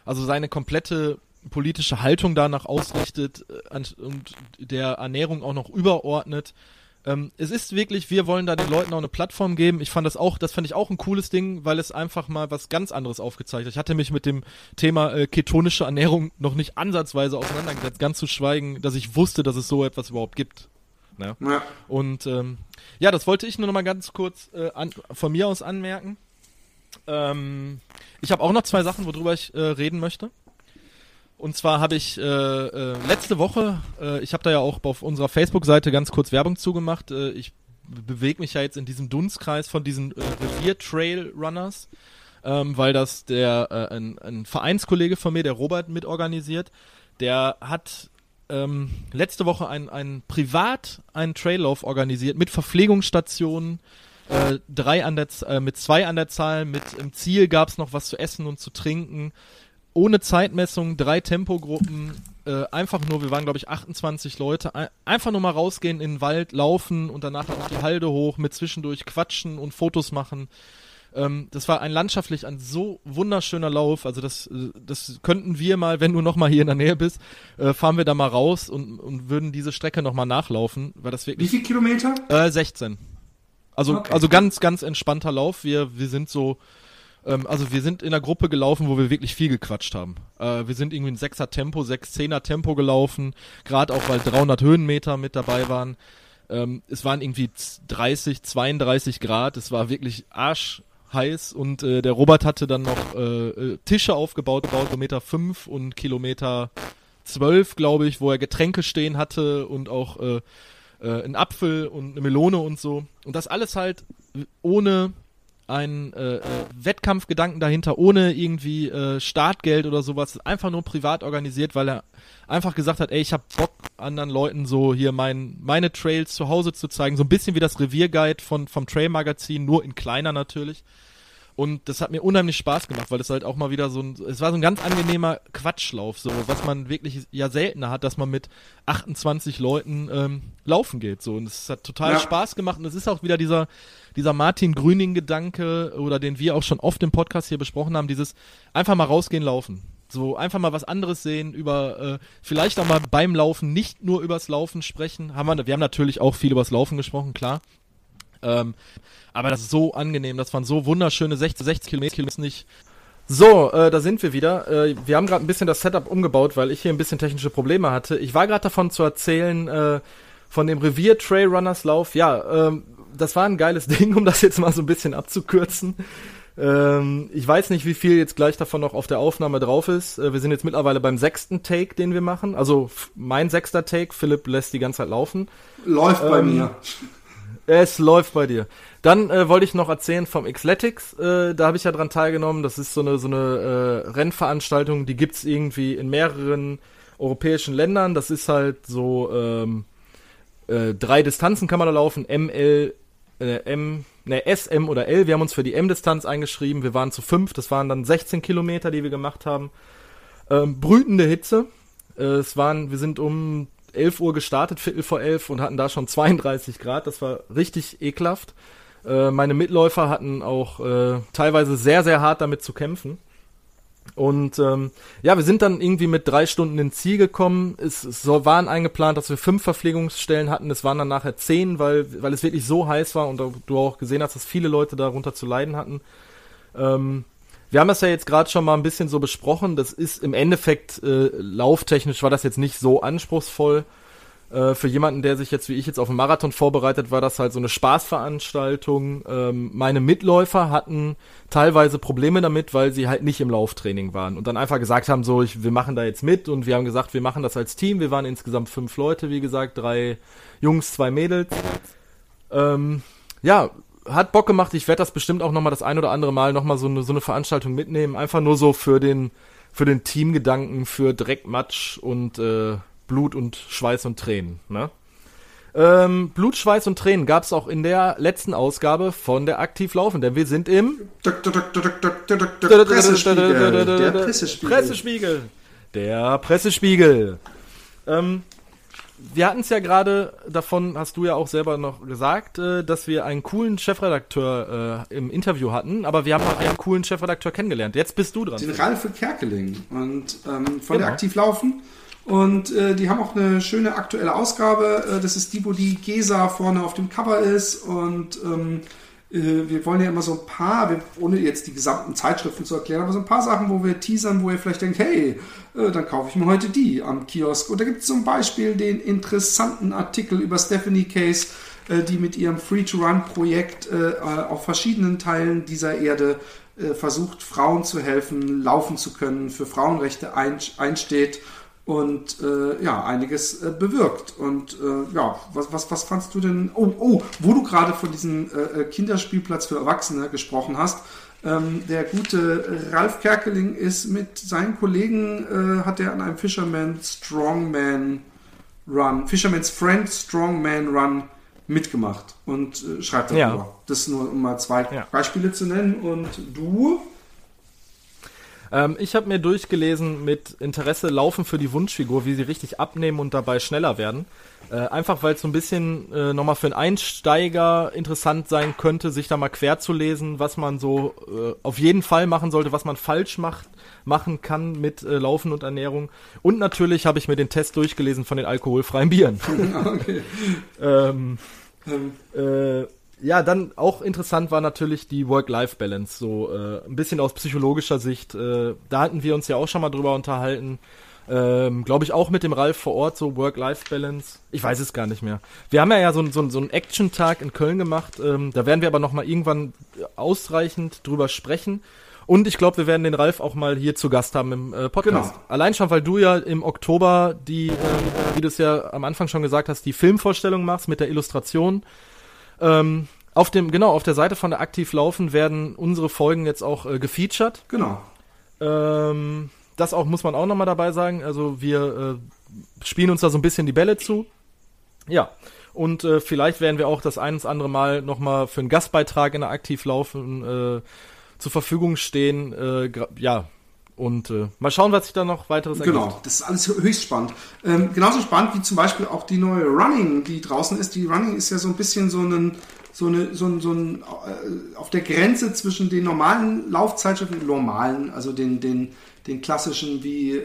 S3: also seine komplette politische Haltung danach ausrichtet äh, und der Ernährung auch noch überordnet, ähm, es ist wirklich, wir wollen da den Leuten auch eine Plattform geben. Ich fand das auch, das fand ich auch ein cooles Ding, weil es einfach mal was ganz anderes aufgezeigt hat. Ich hatte mich mit dem Thema äh, ketonische Ernährung noch nicht ansatzweise auseinandergesetzt, ganz zu schweigen, dass ich wusste, dass es so etwas überhaupt gibt. Ne? Ja. Und ähm, ja, das wollte ich nur noch mal ganz kurz äh, an, von mir aus anmerken. Ähm, ich habe auch noch zwei Sachen, worüber ich äh, reden möchte. Und zwar habe ich äh, äh, letzte Woche, äh, ich habe da ja auch auf unserer Facebook-Seite ganz kurz Werbung zugemacht. Äh, ich bewege mich ja jetzt in diesem Dunstkreis von diesen äh, Revier-Trail-Runners, ähm, weil das der äh, ein, ein Vereinskollege von mir, der Robert, mitorganisiert. Der hat ähm, letzte Woche ein, ein privat einen Traillauf organisiert mit Verpflegungsstationen, äh, drei an der, äh, mit zwei an der Zahl, mit im Ziel gab es noch was zu essen und zu trinken ohne Zeitmessung, drei Tempogruppen, äh, einfach nur, wir waren glaube ich 28 Leute, ein, einfach nur mal rausgehen in den Wald, laufen und danach auf die Halde hoch, mit zwischendurch quatschen und Fotos machen. Ähm, das war ein landschaftlich ein so wunderschöner Lauf, also das, äh, das könnten wir mal, wenn du noch mal hier in der Nähe bist, äh, fahren wir da mal raus und, und würden diese Strecke noch mal nachlaufen, weil das wirklich...
S2: Wie viele Kilometer?
S3: Äh, 16. Also, okay. also ganz, ganz entspannter Lauf. Wir, wir sind so ähm, also wir sind in einer Gruppe gelaufen, wo wir wirklich viel gequatscht haben. Äh, wir sind irgendwie ein 6er Tempo, 6 10er Tempo gelaufen, gerade auch weil 300 Höhenmeter mit dabei waren. Ähm, es waren irgendwie 30, 32 Grad, es war wirklich arschheiß und äh, der Robert hatte dann noch äh, äh Tische aufgebaut, Kilometer 5 und Kilometer 12, glaube ich, wo er Getränke stehen hatte und auch äh, äh, einen Apfel und eine Melone und so. Und das alles halt ohne einen äh, äh, Wettkampfgedanken dahinter, ohne irgendwie äh, Startgeld oder sowas, einfach nur privat organisiert, weil er einfach gesagt hat, ey, ich hab Bock, anderen Leuten so hier mein, meine Trails zu Hause zu zeigen, so ein bisschen wie das Revierguide von, vom Trail-Magazin, nur in kleiner natürlich. Und das hat mir unheimlich Spaß gemacht, weil es halt auch mal wieder so ein, es war so ein ganz angenehmer Quatschlauf, so, was man wirklich ja seltener hat, dass man mit 28 Leuten ähm, laufen geht, so. Und es hat total ja. Spaß gemacht und es ist auch wieder dieser, dieser Martin Grüning-Gedanke oder den wir auch schon oft im Podcast hier besprochen haben, dieses einfach mal rausgehen, laufen. So einfach mal was anderes sehen, über äh, vielleicht auch mal beim Laufen nicht nur übers Laufen sprechen. Haben wir, wir haben natürlich auch viel übers Laufen gesprochen, klar. Ähm, aber das ist so angenehm, das waren so wunderschöne 60, 60 Kilometer, nicht. So, äh, da sind wir wieder. Äh, wir haben gerade ein bisschen das Setup umgebaut, weil ich hier ein bisschen technische Probleme hatte. Ich war gerade davon zu erzählen, äh, von dem Revier Trailrunners Lauf. Ja, ähm, das war ein geiles Ding, um das jetzt mal so ein bisschen abzukürzen. Ähm, ich weiß nicht, wie viel jetzt gleich davon noch auf der Aufnahme drauf ist. Äh, wir sind jetzt mittlerweile beim sechsten Take, den wir machen. Also mein sechster Take. Philipp lässt die ganze Zeit laufen.
S2: Läuft ähm, bei mir.
S3: Es läuft bei dir. Dann äh, wollte ich noch erzählen vom Xletics. Äh, da habe ich ja dran teilgenommen. Das ist so eine so eine äh, Rennveranstaltung, die gibt's irgendwie in mehreren europäischen Ländern. Das ist halt so ähm, äh, drei Distanzen kann man da laufen. ML, äh, M, ne S, M oder L. Wir haben uns für die M-Distanz eingeschrieben. Wir waren zu fünf. Das waren dann 16 Kilometer, die wir gemacht haben. Ähm, brütende Hitze. Äh, es waren, wir sind um 11 Uhr gestartet, Viertel vor elf und hatten da schon 32 Grad. Das war richtig ekelhaft. Äh, meine Mitläufer hatten auch äh, teilweise sehr, sehr hart damit zu kämpfen. Und ähm, ja, wir sind dann irgendwie mit drei Stunden ins Ziel gekommen. Es, es waren eingeplant, dass wir fünf Verpflegungsstellen hatten. Es waren dann nachher zehn, weil, weil es wirklich so heiß war und du auch gesehen hast, dass viele Leute darunter zu leiden hatten. Ähm, wir haben das ja jetzt gerade schon mal ein bisschen so besprochen. Das ist im Endeffekt äh, lauftechnisch war das jetzt nicht so anspruchsvoll. Äh, für jemanden, der sich jetzt wie ich jetzt auf einen Marathon vorbereitet, war das halt so eine Spaßveranstaltung. Ähm, meine Mitläufer hatten teilweise Probleme damit, weil sie halt nicht im Lauftraining waren und dann einfach gesagt haben, so, ich, wir machen da jetzt mit und wir haben gesagt, wir machen das als Team. Wir waren insgesamt fünf Leute, wie gesagt, drei Jungs, zwei Mädels. Ähm, ja, hat Bock gemacht. Ich werde das bestimmt auch nochmal das ein oder andere Mal nochmal so eine, so eine Veranstaltung mitnehmen. Einfach nur so für den, für den Teamgedanken, für Dreck, Matsch und äh, Blut und Schweiß und Tränen. Ne? Ähm, Blut, Schweiß und Tränen gab es auch in der letzten Ausgabe von der Aktiv Laufen, denn wir sind im Pressespiegel. Der Pressespiegel. Pressespiegel. Der Pressespiegel. Ähm, wir hatten es ja gerade davon, hast du ja auch selber noch gesagt, äh, dass wir einen coolen Chefredakteur äh, im Interview hatten, aber wir haben auch einen coolen Chefredakteur kennengelernt. Jetzt bist du dran.
S2: Den Ralf Kerkeling und ähm, von genau. der Aktiv laufen. Und äh, die haben auch eine schöne aktuelle Ausgabe. Äh, das ist die, wo die Gesa vorne auf dem Cover ist. Und ähm, äh, wir wollen ja immer so ein paar, ohne jetzt die gesamten Zeitschriften zu erklären, aber so ein paar Sachen, wo wir teasern, wo ihr vielleicht denkt, hey, äh, dann kaufe ich mir heute die am Kiosk. Und da gibt es zum Beispiel den interessanten Artikel über Stephanie Case, äh, die mit ihrem Free-to-Run-Projekt äh, auf verschiedenen Teilen dieser Erde äh, versucht, Frauen zu helfen, laufen zu können, für Frauenrechte ein, einsteht und äh, ja, einiges äh, bewirkt. Und äh, ja, was, was, was fandst du denn? Oh, oh, wo du gerade von diesem äh, äh Kinderspielplatz für Erwachsene gesprochen hast. Ähm, der gute Ralf Kerkeling ist mit seinen Kollegen, äh, hat er an einem Fisherman Strongman Run, Fisherman's Friend Strongman Run mitgemacht und äh, schreibt darüber. Ja. Das nur, um mal zwei ja. Beispiele zu nennen. Und du?
S3: Ähm, ich habe mir durchgelesen mit Interesse Laufen für die Wunschfigur, wie sie richtig abnehmen und dabei schneller werden. Äh, einfach weil es so ein bisschen äh, nochmal für einen Einsteiger interessant sein könnte, sich da mal quer zu lesen, was man so äh, auf jeden Fall machen sollte, was man falsch macht, machen kann mit äh, Laufen und Ernährung. Und natürlich habe ich mir den Test durchgelesen von den alkoholfreien Bieren. okay. ähm, ähm. Äh, ja, dann auch interessant war natürlich die Work-Life-Balance, so äh, ein bisschen aus psychologischer Sicht. Äh, da hatten wir uns ja auch schon mal drüber unterhalten. Ähm, Glaube ich auch mit dem Ralf vor Ort, so Work-Life-Balance. Ich weiß es gar nicht mehr. Wir haben ja, ja so, so, so einen Action-Tag in Köln gemacht. Ähm, da werden wir aber noch mal irgendwann ausreichend drüber sprechen. Und ich glaube, wir werden den Ralf auch mal hier zu Gast haben im äh, Podcast. Genau. Allein schon, weil du ja im Oktober die, äh, wie du es ja am Anfang schon gesagt hast, die Filmvorstellung machst mit der Illustration. Ähm, auf dem, genau, auf der Seite von der Aktiv Laufen werden unsere Folgen jetzt auch äh, gefeatured.
S2: Genau.
S3: Ähm, das auch muss man auch nochmal dabei sagen. Also wir äh, spielen uns da so ein bisschen die Bälle zu. Ja. Und äh, vielleicht werden wir auch das ein oder andere Mal nochmal für einen Gastbeitrag in der Aktiv Laufen äh, zur Verfügung stehen. Äh, ja, und äh, mal schauen, was sich da noch weiteres
S2: ergibt. Genau, das ist alles höchst spannend. Ähm, genauso spannend wie zum Beispiel auch die neue Running, die draußen ist. Die Running ist ja so ein bisschen so ein, so eine, so ein, so ein äh, auf der Grenze zwischen den normalen Laufzeitschriften, normalen, also den, den, den klassischen wie äh,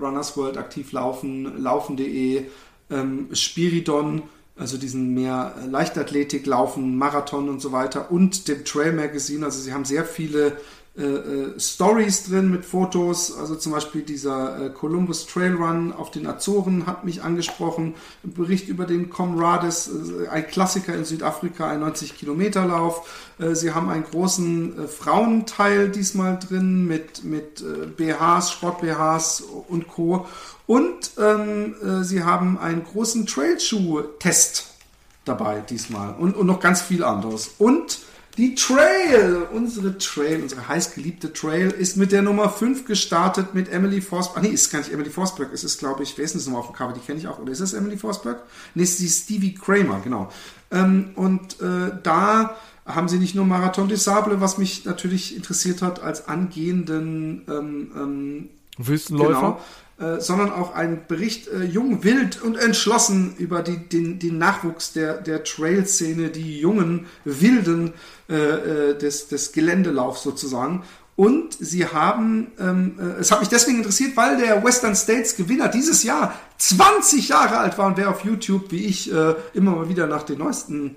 S2: Runners World aktiv laufen, laufen.de, ähm, Spiridon, also diesen mehr Leichtathletik, Laufen, Marathon und so weiter und dem Trail Magazine. Also sie haben sehr viele äh, äh, Stories drin mit Fotos. Also zum Beispiel dieser äh, Columbus Trail Run auf den Azoren hat mich angesprochen. Ein Bericht über den Comrades, äh, ein Klassiker in Südafrika, ein 90 Kilometer Lauf. Äh, sie haben einen großen äh, Frauenteil diesmal drin mit, mit BHs, Sport-BHs und Co. Und ähm, sie haben einen großen Trailschuh-Test dabei diesmal und, und noch ganz viel anderes. Und die Trail, unsere Trail, unsere heißgeliebte Trail, ist mit der Nummer 5 gestartet mit Emily Forsberg. Ah, nee, ist gar nicht Emily Forsberg. Es ist, glaube ich, wer ist denn das nochmal auf dem Cover? Die kenne ich auch. Oder ist es Emily Forsberg? Nee, es ist die Stevie Kramer, genau. Ähm, und äh, da haben sie nicht nur Marathon des Sable, was mich natürlich interessiert hat, als angehenden ähm, ähm,
S3: Wüstenläufer. Genau,
S2: äh, sondern auch ein Bericht äh, jung, wild und entschlossen über die, den, den Nachwuchs der, der Trail-Szene, die jungen Wilden äh, äh, des, des Geländelaufs sozusagen. Und sie haben, ähm, äh, es hat mich deswegen interessiert, weil der Western States Gewinner dieses Jahr 20 Jahre alt war und wer auf YouTube, wie ich, äh, immer mal wieder nach den neuesten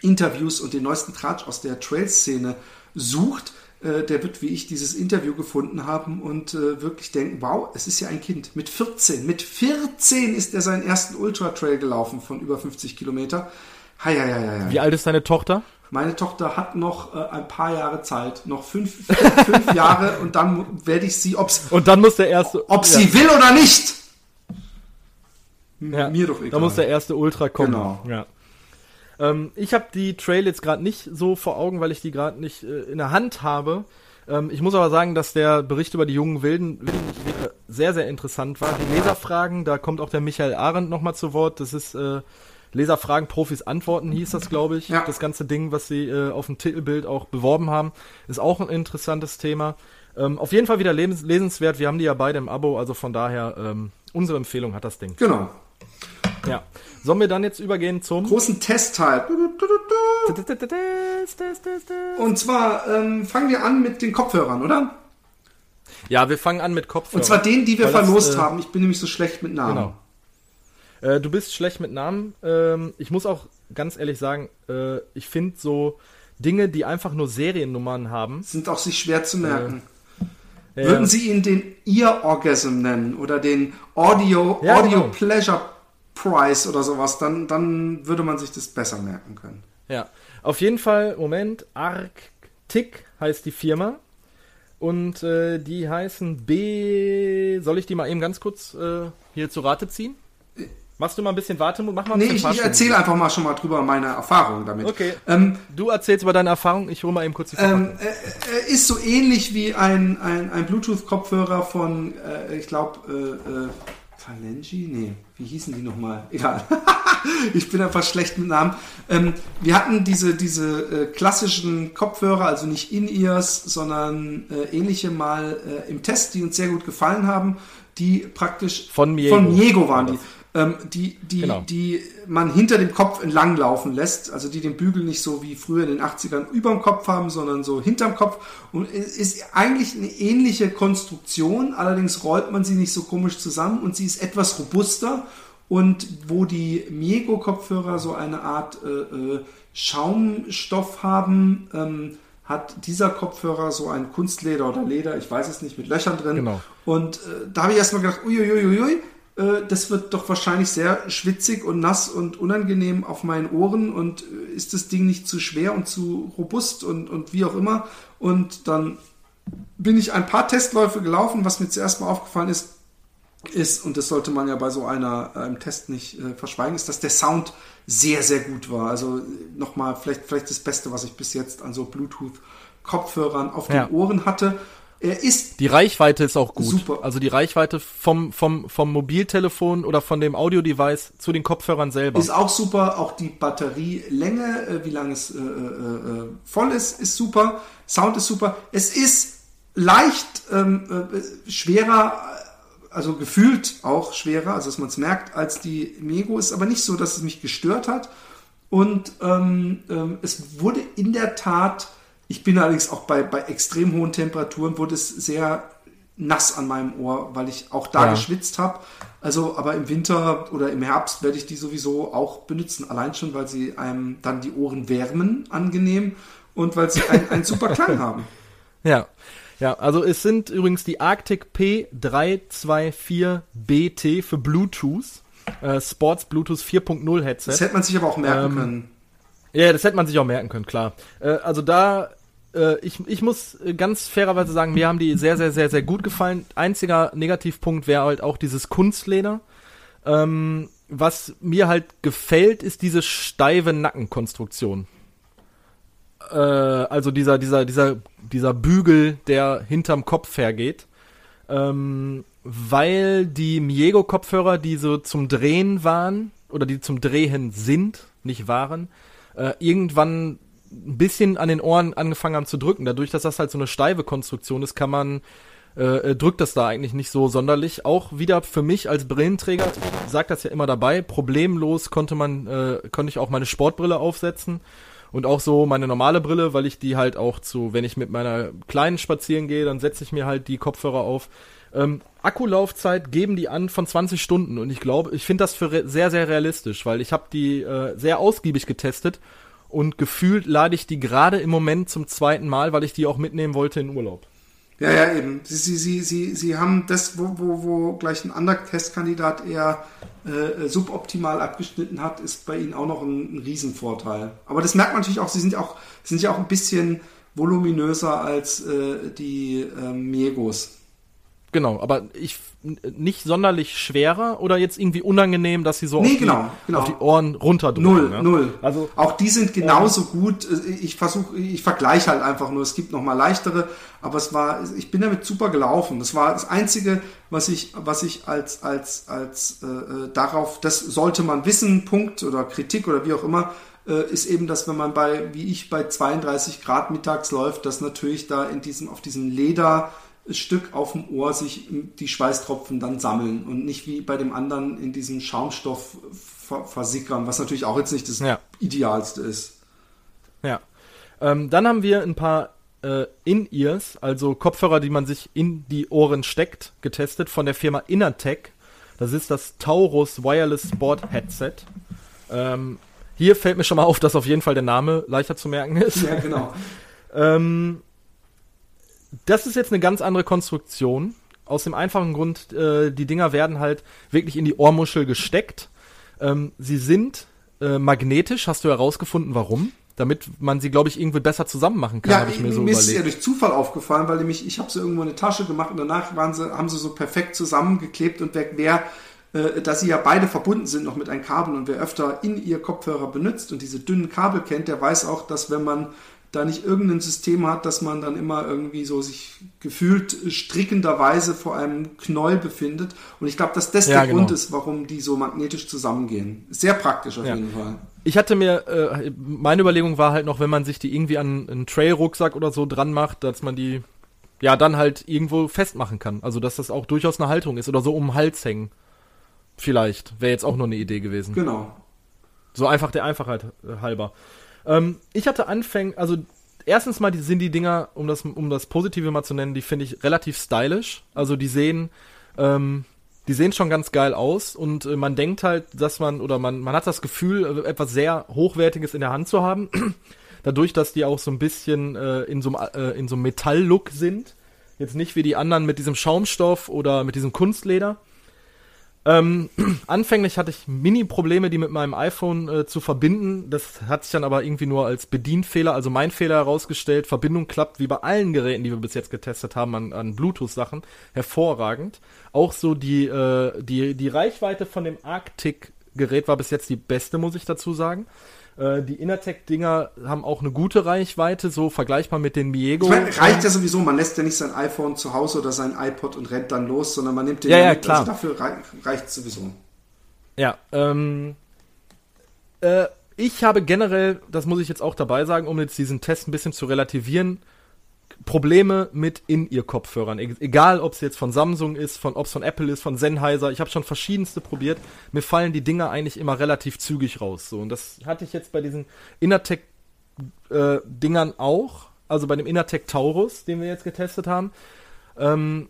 S2: Interviews und den neuesten Tratsch aus der Trail-Szene sucht, äh, der wird wie ich dieses Interview gefunden haben und äh, wirklich denken, wow, es ist ja ein Kind. Mit 14, mit 14 ist er seinen ersten Ultra-Trail gelaufen von über 50 Kilometer. Hei, hei, hei,
S3: hei. Wie alt ist deine Tochter?
S2: Meine Tochter hat noch äh, ein paar Jahre Zeit, noch fünf, fünf Jahre und dann werde ich sie, ob's,
S3: und dann muss der erste,
S2: ob ja. sie will oder nicht.
S3: Ja, Mir doch egal. Da muss der erste Ultra kommen. Genau. Ja. Ähm, ich habe die Trail jetzt gerade nicht so vor Augen, weil ich die gerade nicht äh, in der Hand habe. Ähm, ich muss aber sagen, dass der Bericht über die jungen Wilden sehr, sehr interessant war. Die Leserfragen, da kommt auch der Michael Arendt nochmal zu Wort. Das ist äh, Leserfragen, Profis antworten, hieß das, glaube ich. Ja. Das ganze Ding, was sie äh, auf dem Titelbild auch beworben haben, ist auch ein interessantes Thema. Ähm, auf jeden Fall wieder lesenswert. Wir haben die ja beide im Abo, also von daher ähm, unsere Empfehlung hat das Ding.
S2: Genau.
S3: Ja. Sollen wir dann jetzt übergehen zum
S2: großen Testteil? Und zwar ähm, fangen wir an mit den Kopfhörern, oder?
S3: Ja, wir fangen an mit Kopfhörer.
S2: Und zwar den, die wir
S3: Weil das,
S2: verlost
S3: äh,
S2: haben. Ich bin nämlich so schlecht mit Namen.
S3: Genau. Äh, du bist schlecht mit Namen. Ähm, ich muss auch ganz ehrlich sagen, äh, ich finde so Dinge, die einfach nur Seriennummern haben.
S2: Sind auch sich schwer zu merken.
S3: äh,
S2: Würden Sie ihn den Ear Orgasm nennen oder den Audio,
S3: Ja,
S2: Audio
S3: genau.
S2: Pleasure Prize oder sowas, dann, dann würde man sich das besser merken können.
S3: Ja, auf jeden Fall, Moment, Arctic heißt die Firma. Und äh, die heißen B. Soll ich die mal eben ganz kurz äh, hier zu Rate ziehen? Machst du mal ein bisschen Wartemut? Mach mal ein
S2: Nee,
S3: bisschen
S2: ich, ich erzähle einfach mal schon mal drüber meine Erfahrungen damit.
S3: Okay.
S2: Ähm,
S3: Du erzählst über deine Erfahrung, ich hole mal eben kurz die
S2: ähm,
S3: Verpackung.
S2: äh, äh, ist so ähnlich wie ein, ein, ein Bluetooth-Kopfhörer von, äh, ich glaube, äh, äh, Phalangi? Nee, wie hießen die nochmal? Egal. ich bin einfach schlecht mit Namen. Ähm, wir hatten diese, diese äh, klassischen Kopfhörer, also nicht In-Ears, sondern äh, ähnliche mal äh, im Test, die uns sehr gut gefallen haben, die praktisch
S3: Von Miego.
S2: von Miego waren die. Ähm, die, die,
S3: Genau.
S2: die man hinter dem Kopf entlang laufen lässt, also die den Bügel nicht so wie früher in den 80ern überm Kopf haben, sondern so hinterm Kopf und es ist eigentlich eine ähnliche Konstruktion, allerdings rollt man sie nicht so komisch zusammen und sie ist etwas robuster und wo die Miego Kopfhörer so eine Art äh, äh, Schaumstoff haben, ähm, hat dieser Kopfhörer so ein Kunstleder oder Leder, ich weiß es nicht, mit Löchern drin.
S3: Genau.
S2: Und äh, da habe ich erstmal gedacht, uiuiuiui, das wird doch wahrscheinlich sehr schwitzig und nass und unangenehm auf meinen Ohren und äh, ist das Ding nicht zu schwer und zu robust und, und wie auch immer. Und dann bin ich ein paar Testläufe gelaufen, was mir zuerst mal aufgefallen ist, ist, und das sollte man ja bei so einer einem Test nicht äh, verschweigen, ist, dass der Sound sehr, sehr gut war. Also äh, nochmal, vielleicht, vielleicht das Beste, was ich bis jetzt an so Bluetooth-Kopfhörern auf
S3: Ja.
S2: den Ohren hatte. Er ist
S3: Die Reichweite ist auch gut.
S2: Super.
S3: Also die Reichweite vom, vom, vom Mobiltelefon oder von dem Audiodevice zu den Kopfhörern selber.
S2: Ist auch super, auch die Batterielänge, äh, wie lange es äh, äh, äh, voll ist, ist super. Sound ist super. Es ist leicht ähm, äh, schwerer, äh, also gefühlt auch schwerer, also dass man es merkt, als die Miego. Ist aber nicht so, dass es mich gestört hat. Und ähm, ähm, es wurde in der Tat, ich bin allerdings auch bei, bei extrem hohen Temperaturen, wurde es sehr nass an meinem Ohr, weil ich auch da
S3: Ja.
S2: geschwitzt habe. Also, aber im Winter oder im Herbst werde ich die sowieso auch benutzen. Allein schon, weil sie einem dann die Ohren wärmen, angenehm, und weil sie einen, einen super Klang haben.
S3: Ja. Ja, also es sind übrigens die Arctic P324BT für Bluetooth. Äh, Sports Bluetooth 4.0 Headset.
S2: Das hätte man sich aber auch merken
S3: Ähm,
S2: können.
S3: Ja, das hätte man sich auch merken können, klar. Äh, also da, ich, ich muss äh, ganz fairerweise sagen, mir haben die sehr, sehr, sehr, sehr gut gefallen. Einziger Negativpunkt wäre halt auch dieses Kunstleder. Ähm, was mir halt gefällt, ist diese steife Nackenkonstruktion. Äh, also dieser, dieser, dieser, dieser Bügel, der hinterm Kopf hergeht. Ähm, weil die Miego-Kopfhörer, die so zum Drehen waren, oder die zum Drehen sind, nicht waren, äh, irgendwann ein bisschen an den Ohren angefangen haben zu drücken. Dadurch, dass das halt so eine steife Konstruktion ist, kann man, äh, äh, drückt das da eigentlich nicht so sonderlich. Auch wieder für mich als Brillenträger, ich sag das ja immer dabei, problemlos konnte man, äh, konnte ich auch meine Sportbrille aufsetzen. Und auch so meine normale Brille, weil ich die halt auch zu, wenn ich mit meiner Kleinen spazieren gehe, dann setze ich mir halt die Kopfhörer auf. Ähm, Akkulaufzeit geben die an von 20 Stunden und ich glaube, ich finde das für sehr, sehr realistisch, weil ich habe die äh, sehr ausgiebig getestet und gefühlt lade ich die gerade im Moment zum zweiten Mal, weil ich die auch mitnehmen wollte in Urlaub.
S2: Ja, ja, eben. Sie, sie, sie, sie, sie haben das, wo, wo, wo gleich ein anderer Testkandidat eher äh, suboptimal abgeschnitten hat, ist bei ihnen auch noch ein, ein Riesenvorteil. Aber das merkt man natürlich auch, sie sind ja auch, sind ja auch ein bisschen voluminöser als äh, die äh, Miegos.
S3: Genau, aber ich nicht sonderlich schwerer oder jetzt irgendwie unangenehm, dass sie so
S2: Nee,
S3: auf, die,
S2: genau, genau.
S3: auf die Ohren runterdrücken.
S2: Null,
S3: ja?
S2: null.
S3: Also
S2: auch die sind genauso gut. Ich versuche, ich vergleiche halt einfach nur. Es gibt noch mal leichtere, aber es war, ich bin damit super gelaufen. Das war das einzige, was ich, was ich als als als äh, äh, darauf, das sollte man wissen, Punkt oder Kritik oder wie auch immer, äh, ist eben, dass wenn man bei, wie ich bei 32 Grad mittags läuft, dass natürlich da in diesem auf diesem Leder Stück auf dem Ohr sich die Schweißtropfen dann sammeln und nicht wie bei dem anderen in diesem Schaumstoff ver versickern, was natürlich auch jetzt nicht das
S3: Ja.
S2: Idealste ist.
S3: Ja. Ähm, dann haben wir ein paar äh, In-Ears, also Kopfhörer, die man sich in die Ohren steckt, getestet von der Firma Innertech. Das ist das Taurus Wireless Sport Headset. Ähm, hier fällt mir schon mal auf, dass auf jeden Fall der Name leichter zu merken ist.
S2: Ja, genau.
S3: ähm, das ist jetzt eine ganz andere Konstruktion. Aus dem einfachen Grund, äh, die Dinger werden halt wirklich in die Ohrmuschel gesteckt. Ähm, sie sind äh, magnetisch, hast du herausgefunden, warum? Damit man sie, glaube ich, irgendwie besser zusammen machen kann,
S2: Ja,
S3: habe ich mir
S2: mir
S3: so
S2: ist
S3: überlegt.
S2: ja durch Zufall aufgefallen, weil nämlich ich habe sie irgendwo in eine Tasche gemacht und danach waren sie, haben sie so perfekt zusammengeklebt und wer, wer äh, da sie ja beide verbunden sind noch mit einem Kabel und wer öfter in ihr Kopfhörer benutzt und diese dünnen Kabel kennt, der weiß auch, dass wenn man da nicht irgendein System hat, dass man dann immer irgendwie so sich gefühlt strickenderweise vor einem Knäuel befindet. Und ich glaube, dass das
S3: Ja,
S2: der
S3: genau.
S2: Grund ist, warum die so magnetisch zusammengehen. Sehr praktisch auf
S3: Ja.
S2: jeden Fall.
S3: Ich hatte mir, äh, meine Überlegung war halt noch, wenn man sich die irgendwie an einen Trail-Rucksack oder so dran macht, dass man die ja dann halt irgendwo festmachen kann. Also dass das auch durchaus eine Haltung ist oder so um den Hals hängen. Vielleicht. Wäre jetzt auch nur eine Idee gewesen.
S2: Genau.
S3: So einfach der Einfachheit halber. Ähm, ich hatte Anfänge, also erstens mal sind die Dinger, um das, um das Positive mal zu nennen, die finde ich relativ stylisch. Also die sehen, ähm, die sehen schon ganz geil aus und äh, man denkt halt, dass man, oder man, man hat das Gefühl, äh, etwas sehr Hochwertiges in der Hand zu haben. Dadurch, dass die auch so ein bisschen äh, in so einem äh, in so einem Metall-Look sind. Jetzt nicht wie die anderen mit diesem Schaumstoff oder mit diesem Kunstleder. Ähm, anfänglich hatte ich Mini-Probleme, die mit meinem iPhone äh, zu verbinden. Das hat sich dann aber irgendwie nur als Bedienfehler, also mein Fehler herausgestellt. Verbindung klappt wie bei allen Geräten, die wir bis jetzt getestet haben, an, an Bluetooth-Sachen, hervorragend. Auch so die, äh, die, die Reichweite von dem Arctic-Gerät war bis jetzt die beste, muss ich dazu sagen. Äh, die Innertech-Dinger haben auch eine gute Reichweite, so vergleichbar mit den Miego.
S2: Ich meine, reicht ja sowieso, man lässt ja nicht sein iPhone zu Hause oder sein iPod und rennt dann los, sondern man nimmt den
S3: Ja, ja,
S2: mit.
S3: klar.
S2: Also dafür rei reicht es sowieso.
S3: Ja, ähm, äh, ich habe generell, das muss ich jetzt auch dabei sagen, um jetzt diesen Test ein bisschen zu relativieren, Probleme mit In-Ear-Kopfhörern. E egal, ob es jetzt von Samsung ist, von ob es von Apple ist, von Sennheiser. Ich habe schon verschiedenste probiert. Mir fallen die Dinger eigentlich immer relativ zügig raus. So und das hatte ich jetzt bei diesen Innertech äh, auch. Also bei dem Innertech Taurus, den wir jetzt getestet haben. Ähm,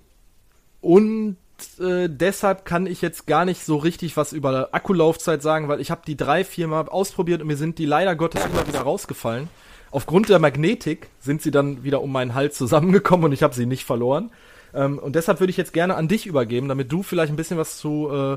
S3: und äh, deshalb kann ich jetzt gar nicht so richtig was über Akkulaufzeit sagen, weil ich habe die drei, vier Mal ausprobiert und mir sind die leider Gottes immer wieder rausgefallen. Aufgrund der Magnetik sind sie dann wieder um meinen Hals zusammengekommen und ich habe sie nicht verloren. Ähm, und deshalb würde ich jetzt gerne an dich übergeben, damit du vielleicht ein bisschen was zu äh,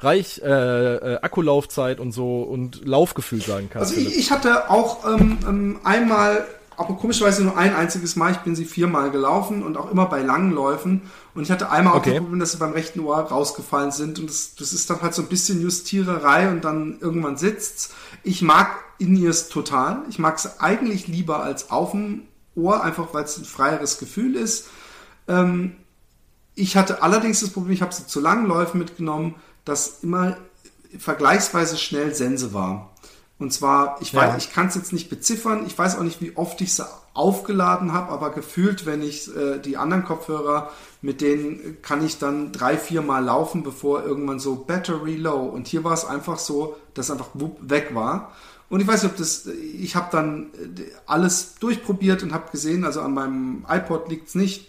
S3: Reich, äh, äh, Akkulaufzeit und so und Laufgefühl sagen kannst.
S2: Also ich, ich hatte auch ähm, ähm, einmal, aber komischerweise nur ein einziges Mal, ich bin sie viermal gelaufen und auch immer bei langen Läufen. Und ich hatte einmal auch
S3: Okay.
S2: das Problem, dass sie beim rechten Ohr rausgefallen sind. Und das, das ist dann halt so ein bisschen Justiererei und dann irgendwann sitzt's. Ich mag In-Ears total. Ich mag es eigentlich lieber als auf dem Ohr, einfach weil es ein freieres Gefühl ist. Ähm, ich hatte allerdings das Problem, ich habe sie zu langen Läufen mitgenommen, dass immer vergleichsweise schnell Sense war. Und zwar, ich weiß,
S3: Ja.
S2: ich kann es jetzt nicht beziffern, ich weiß auch nicht, wie oft ich sie aufgeladen habe, aber gefühlt, wenn ich äh, die anderen Kopfhörer, mit denen kann ich dann drei, vier Mal laufen, bevor irgendwann so Battery Low. Und hier war es einfach so, dass einfach weg war. Und ich weiß nicht, ob das, ich habe dann äh, alles durchprobiert und habe gesehen, also an meinem iPod liegt's nicht.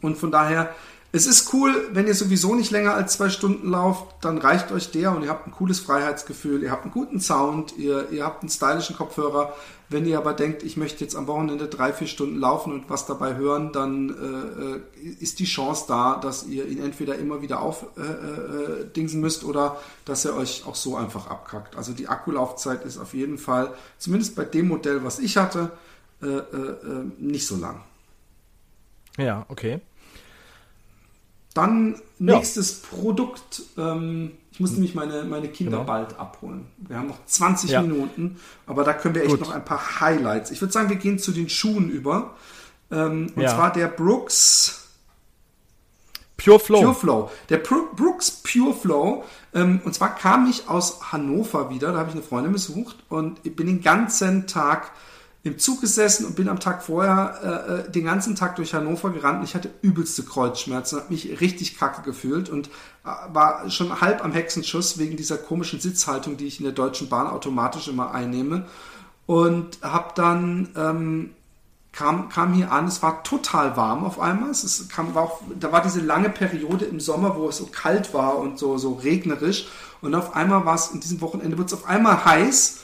S2: Und von daher, es ist cool, wenn ihr sowieso nicht länger als zwei Stunden lauft, dann reicht euch der und ihr habt ein cooles Freiheitsgefühl, ihr habt einen guten Sound, ihr, ihr habt einen stylischen Kopfhörer. Wenn ihr aber denkt, ich möchte jetzt am Wochenende drei, vier Stunden laufen und was dabei hören, dann äh, äh, ist die Chance da, dass ihr ihn entweder immer wieder aufdingsen äh, äh, dingsen müsst oder dass er euch auch so einfach abkackt. Also die Akkulaufzeit ist auf jeden Fall, zumindest bei dem Modell, was ich hatte, äh, äh, äh, nicht so lang.
S3: Ja, okay.
S2: Dann
S3: Ja.
S2: nächstes Produkt. Ähm, ich muss nämlich meine, meine Kinder
S3: Genau.
S2: bald abholen. Wir haben noch 20
S3: Ja.
S2: Minuten, aber da können wir echt
S3: Gut.
S2: noch ein paar Highlights. Ich würde sagen, wir gehen zu den Schuhen über. Ähm, und
S3: Ja.
S2: zwar der Brooks
S3: Pure Flow.
S2: Pure Flow. Der Brooks Pure Flow. Ähm, und zwar kam ich aus Hannover wieder. Da habe ich eine Freundin besucht und ich bin den ganzen Tag im Zug gesessen und bin am Tag vorher äh, äh, den ganzen Tag durch Hannover gerannt und ich hatte übelste Kreuzschmerzen, habe mich richtig kacke gefühlt und äh, war schon halb am Hexenschuss wegen dieser komischen Sitzhaltung, die ich in der Deutschen Bahn automatisch immer einnehme und habe dann ähm, kam, kam hier an, es war total warm auf einmal. Es ist, kam, war auch, da war diese lange Periode im Sommer, wo es so kalt war und so, so regnerisch. Und auf einmal war es, in diesem Wochenende wird es auf einmal heiß.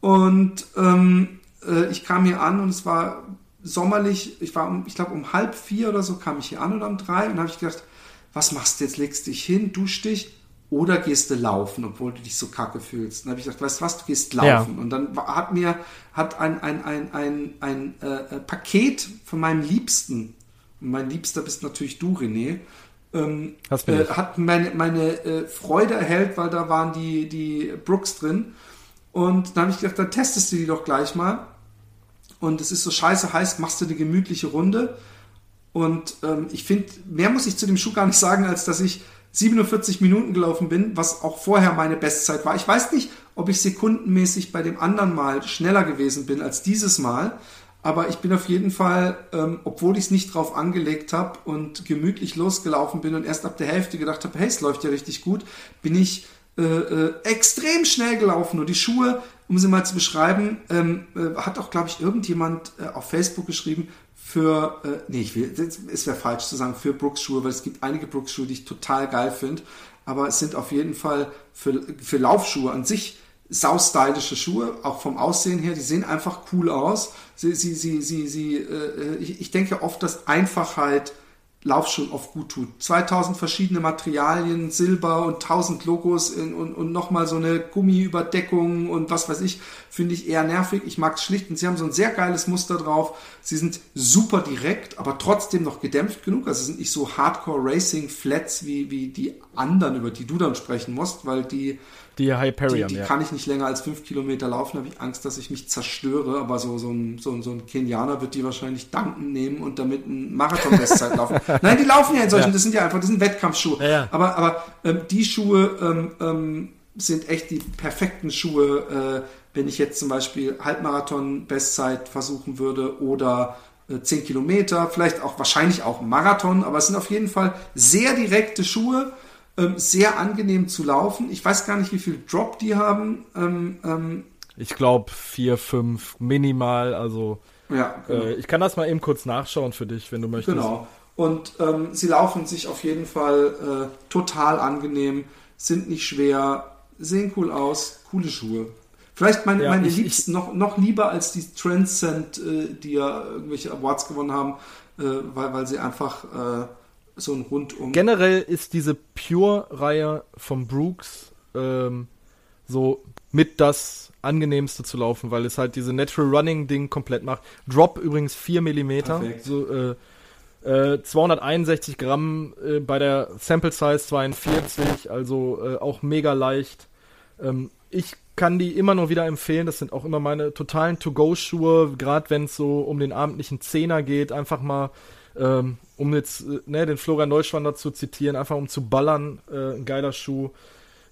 S2: Und ähm, äh, ich kam hier an und es war sommerlich, ich war, um, ich glaube, um halb vier oder so kam ich hier an oder um drei und habe ich gedacht, was machst du jetzt? Legst dich hin, duschst dich oder gehst du laufen, obwohl du dich so kacke fühlst. Dann habe ich gesagt, weißt du was, du gehst laufen. Ja. Und dann hat mir hat ein, ein, ein, ein, ein äh, Paket von meinem Liebsten, mein Liebster bist natürlich du, René, ähm, äh, hat meine, meine äh, Freude erhellt, weil da waren die, die Brooks drin. Und dann habe ich gedacht, dann testest du die doch gleich mal. Und es ist so scheiße heiß, machst du eine gemütliche Runde. Und ähm, ich finde, mehr muss ich zu dem Schuh gar nicht sagen, als dass ich 47 Minuten gelaufen bin, was auch vorher meine Bestzeit war. Ich weiß nicht, ob ich sekundenmäßig bei dem anderen Mal schneller gewesen bin als dieses Mal, aber ich bin auf jeden Fall, ähm, obwohl ich es nicht drauf angelegt habe und gemütlich losgelaufen bin und erst ab der Hälfte gedacht habe, hey, es läuft ja richtig gut, bin ich äh, äh, extrem schnell gelaufen. Und die Schuhe, um sie mal zu beschreiben, ähm, äh, hat auch, glaube ich, irgendjemand äh, auf Facebook geschrieben, für, äh, nee, ich will, es wäre falsch zu sagen für Brooks-Schuhe, weil es gibt einige Brooks-Schuhe, die ich total geil finde, aber es sind auf jeden Fall für, für Laufschuhe an sich saustylische Schuhe, auch vom Aussehen her, die sehen einfach cool aus. Sie, sie, sie, sie, sie, äh, ich, ich denke oft, dass Einfachheit Laufschuhen oft gut tut. 2000 verschiedene Materialien, Silber und 1000 Logos in, und, und nochmal so eine Gummiüberdeckung und was weiß ich, finde ich eher nervig. Ich mag es schlicht und sie haben so ein sehr geiles Muster drauf. Sie sind super direkt, aber trotzdem noch gedämpft genug. Also sind nicht so Hardcore Racing Flats wie, wie die anderen, über die du dann sprechen musst, weil die
S3: die Hyperion,
S2: die, die ja. kann ich nicht länger als fünf Kilometer laufen, habe ich Angst, dass ich mich zerstöre. Aber so, so, ein, so, so ein Kenianer wird die wahrscheinlich danken nehmen und damit ein Marathon-Bestzeit laufen. Nein, die laufen ja in solchen, ja. das sind ja einfach, das sind Wettkampfschuhe. Ja, aber aber ähm, die Schuhe ähm, ähm, sind echt die perfekten Schuhe, äh, wenn ich jetzt zum Beispiel Halbmarathon-Bestzeit versuchen würde oder äh, 10 Kilometer, vielleicht auch wahrscheinlich auch Marathon, aber es sind auf jeden Fall sehr direkte Schuhe ähm, sehr angenehm zu laufen. Ich weiß gar nicht, wie viel Drop die haben. Ähm, ähm,
S3: ich glaube vier, fünf minimal. Also
S2: ja,
S3: genau. äh, ich kann das mal eben kurz nachschauen für dich, wenn du möchtest.
S2: Genau. Und ähm, sie laufen sich auf jeden Fall äh, total angenehm, sind nicht schwer, sehen cool aus, coole Schuhe. Vielleicht meine, ja, meine ich, Liebsten ich, noch, noch lieber als die Transcend, äh, die ja irgendwelche Awards gewonnen haben, äh, weil, weil sie einfach äh, so ein rundum.
S3: Generell ist diese Pure-Reihe von Brooks ähm, so mit das angenehmste zu laufen, weil es halt diese Natural Running Ding komplett macht. Drop übrigens 4 mm, so, äh, äh, 261 Gramm äh, bei der Sample Size 42, also äh, auch mega leicht. Ähm, ich kann die immer nur wieder empfehlen. Das sind auch immer meine totalen To-Go-Schuhe, gerade wenn es so um den abendlichen Zehner geht. Einfach mal ähm, um jetzt äh, ne, den Florian Neuschwander zu zitieren, einfach um zu ballern, äh, ein geiler Schuh.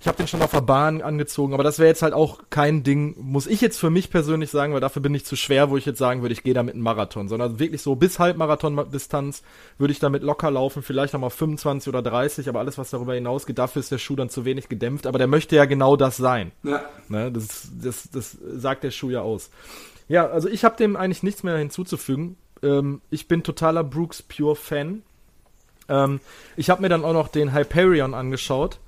S3: Ich habe den schon auf der Bahn angezogen, aber das wäre jetzt halt auch kein Ding, muss ich jetzt für mich persönlich sagen, weil dafür bin ich zu schwer, wo ich jetzt sagen würde, ich gehe damit einen Marathon, sondern wirklich so bis Halbmarathon-Distanz würde ich damit locker laufen, vielleicht nochmal 25 oder 30, aber alles, was darüber hinausgeht, dafür ist der Schuh dann zu wenig gedämpft, aber der möchte ja genau das sein. Ja. Ne, das, das, das sagt der Schuh ja aus. Ja, also ich habe dem eigentlich nichts mehr hinzuzufügen. Ähm, ich bin totaler Brooks Pure Fan. Ähm, ich habe mir dann auch noch den Hyperion angeschaut.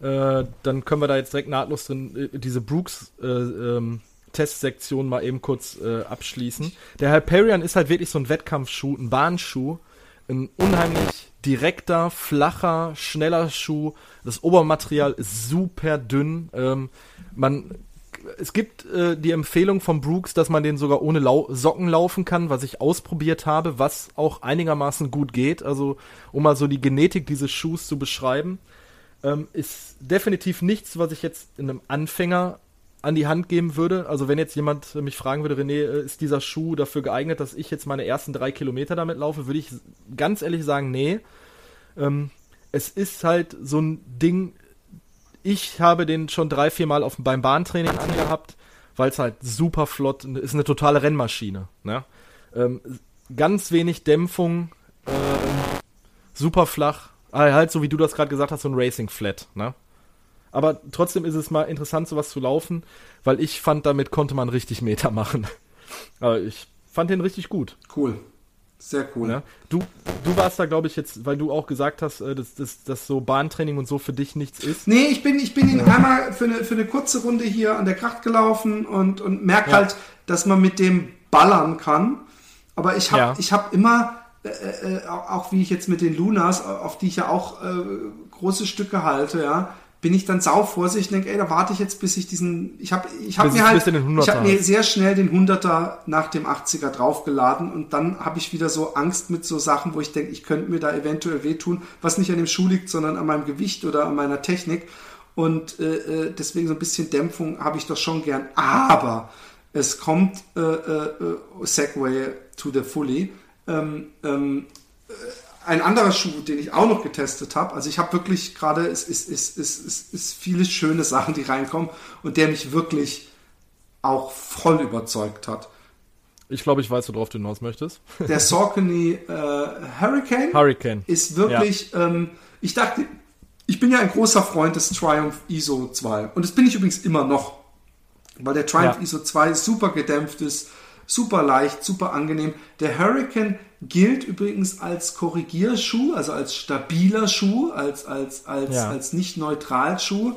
S3: Äh, dann können wir da jetzt direkt nahtlos drin äh, diese Brooks äh, ähm, Testsektion mal eben kurz äh, abschließen. Der Hyperion ist halt wirklich so ein Wettkampfschuh, ein Bahnschuh, ein unheimlich direkter, flacher, schneller Schuh. Das Obermaterial ist super dünn. Ähm, man es gibt äh, die Empfehlung von Brooks, dass man den sogar ohne Lau Socken laufen kann, was ich ausprobiert habe, was auch einigermaßen gut geht. Also, um mal so die Genetik dieses Schuhs zu beschreiben, ähm, ist definitiv nichts, was ich jetzt einem Anfänger an die Hand geben würde. Also, wenn jetzt jemand mich fragen würde, René, äh, ist dieser Schuh dafür geeignet, dass ich jetzt meine ersten drei Kilometer damit laufe, würde ich ganz ehrlich sagen, nee. Ähm, es ist halt so ein Ding, ich habe den schon drei, vier Mal auf, beim Bahntraining angehabt, weil es halt super flott ist, eine totale Rennmaschine. Ne? Ähm, ganz wenig Dämpfung, äh, super flach, ah, halt so wie du das gerade gesagt hast, so ein Racing Flat. Ne? Aber trotzdem ist es mal interessant, sowas zu laufen, weil ich fand, damit konnte man richtig Meter machen. Aber ich fand den richtig gut.
S2: Cool. Sehr cool.
S3: Ja. Du, du warst da, glaube ich, jetzt, weil du auch gesagt hast, äh, dass, dass, dass so Bahntraining und so für dich nichts ist.
S2: Nee, ich bin, ich bin ihn einmal für eine, für eine kurze Runde hier an der Kracht gelaufen und, und merke
S3: Ja.
S2: halt, dass man mit dem ballern kann. Aber ich habe
S3: Ja.
S2: ich hab immer, äh, äh, auch auch wie ich jetzt mit den Lunas, auf die ich ja auch äh, große Stücke halte, ja, bin ich dann sau vorsichtig und denke, ey, da warte ich jetzt, bis ich diesen, ich habe ich hab
S3: Bis-
S2: mir halt,
S3: bis du den 100er
S2: ich habe mir sehr schnell den 100er nach dem 80er draufgeladen und dann habe ich wieder so Angst mit so Sachen, wo ich denke, ich könnte mir da eventuell wehtun, was nicht an dem Schuh liegt, sondern an meinem Gewicht oder an meiner Technik. Und äh, äh, deswegen so ein bisschen Dämpfung habe ich doch schon gern, aber es kommt äh, äh, äh, Segway to the Fully. Ähm, ähm, ein anderer Schuh, den ich auch noch getestet habe, also ich habe wirklich gerade, es ist, ist, ist, ist, ist viele schöne Sachen, die reinkommen und der mich wirklich auch voll überzeugt hat.
S3: Ich glaube, ich weiß, worauf du hinaus möchtest.
S2: Der Saucony äh, Hurricane
S3: Hurricane.
S2: ist wirklich, ähm, ich dachte, ich bin ja ein großer Freund des Triumph ISO 2 und das bin ich übrigens immer noch, weil der Triumph
S3: Ja.
S2: ISO 2 super gedämpft ist, super leicht, super angenehm. Der Hurricane gilt übrigens als Korrigierschuh, also als stabiler Schuh, als, als, als,
S3: Ja.
S2: als nicht neutral Schuh.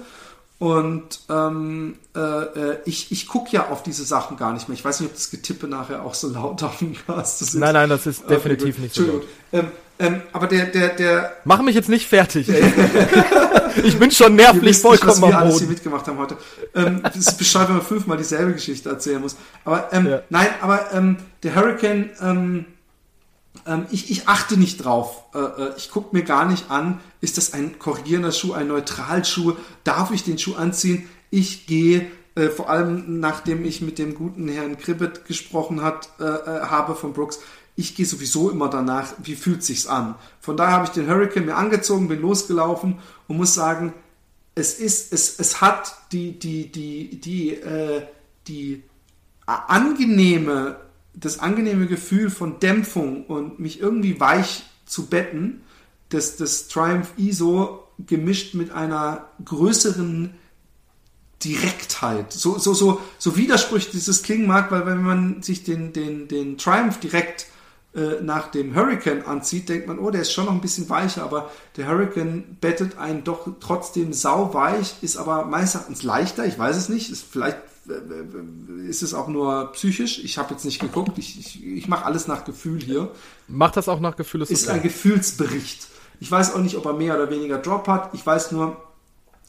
S2: Und ähm, äh, äh, ich, ich gucke ja auf diese Sachen gar nicht mehr. Ich weiß nicht, ob das Getippe nachher auch so laut auf dem Cast ist.
S3: Nein, nein, das ist definitiv
S2: gut.
S3: nicht so.
S2: Entschuldigung. Ähm, ähm, aber der, der, der,
S3: Mach mich jetzt nicht fertig, ey. ich bin schon nervlich
S2: wisst nicht, was
S3: vollkommen
S2: wir
S3: am
S2: alles hier mitgemacht haben heute. Ähm, das ist bescheuert, wenn man fünfmal dieselbe Geschichte erzählen muss. Aber ähm,
S3: Ja.
S2: nein, aber ähm, der Hurricane, ähm, ähm, ich, ich achte nicht drauf. Äh, äh, ich gucke mir gar nicht an, ist das ein korrigierender Schuh, ein Neutralschuh? Darf ich den Schuh anziehen? Ich gehe, äh, vor allem nachdem ich mit dem guten Herrn Kribbet gesprochen hat, äh, habe von Brooks, ich gehe sowieso immer danach, wie fühlt sich's an. Von daher habe ich den Hurricane mir angezogen, bin losgelaufen und muss sagen, es ist, es, es hat die, die, die, die, äh, die angenehme, das angenehme Gefühl von Dämpfung und mich irgendwie weich zu betten, das, das Triumph ISO gemischt mit einer größeren Direktheit. So, so, so, so widersprüchlich dieses klingen mag, weil wenn man sich den, den, den Triumph direkt äh, nach dem Hurricane anzieht, denkt man, oh, der ist schon noch ein bisschen weicher, aber der Hurricane bettet einen doch trotzdem sauweich, ist aber meines Erachtens leichter, ich weiß es nicht, ist vielleicht äh, ist es auch nur psychisch, ich habe jetzt nicht geguckt, ich, ich, ich mache alles nach Gefühl hier
S3: Mach das auch nach Gefühl, ist
S2: ist ein Gefühlsbericht. Ich weiß auch nicht, ob er mehr oder weniger Drop hat. Ich weiß nur,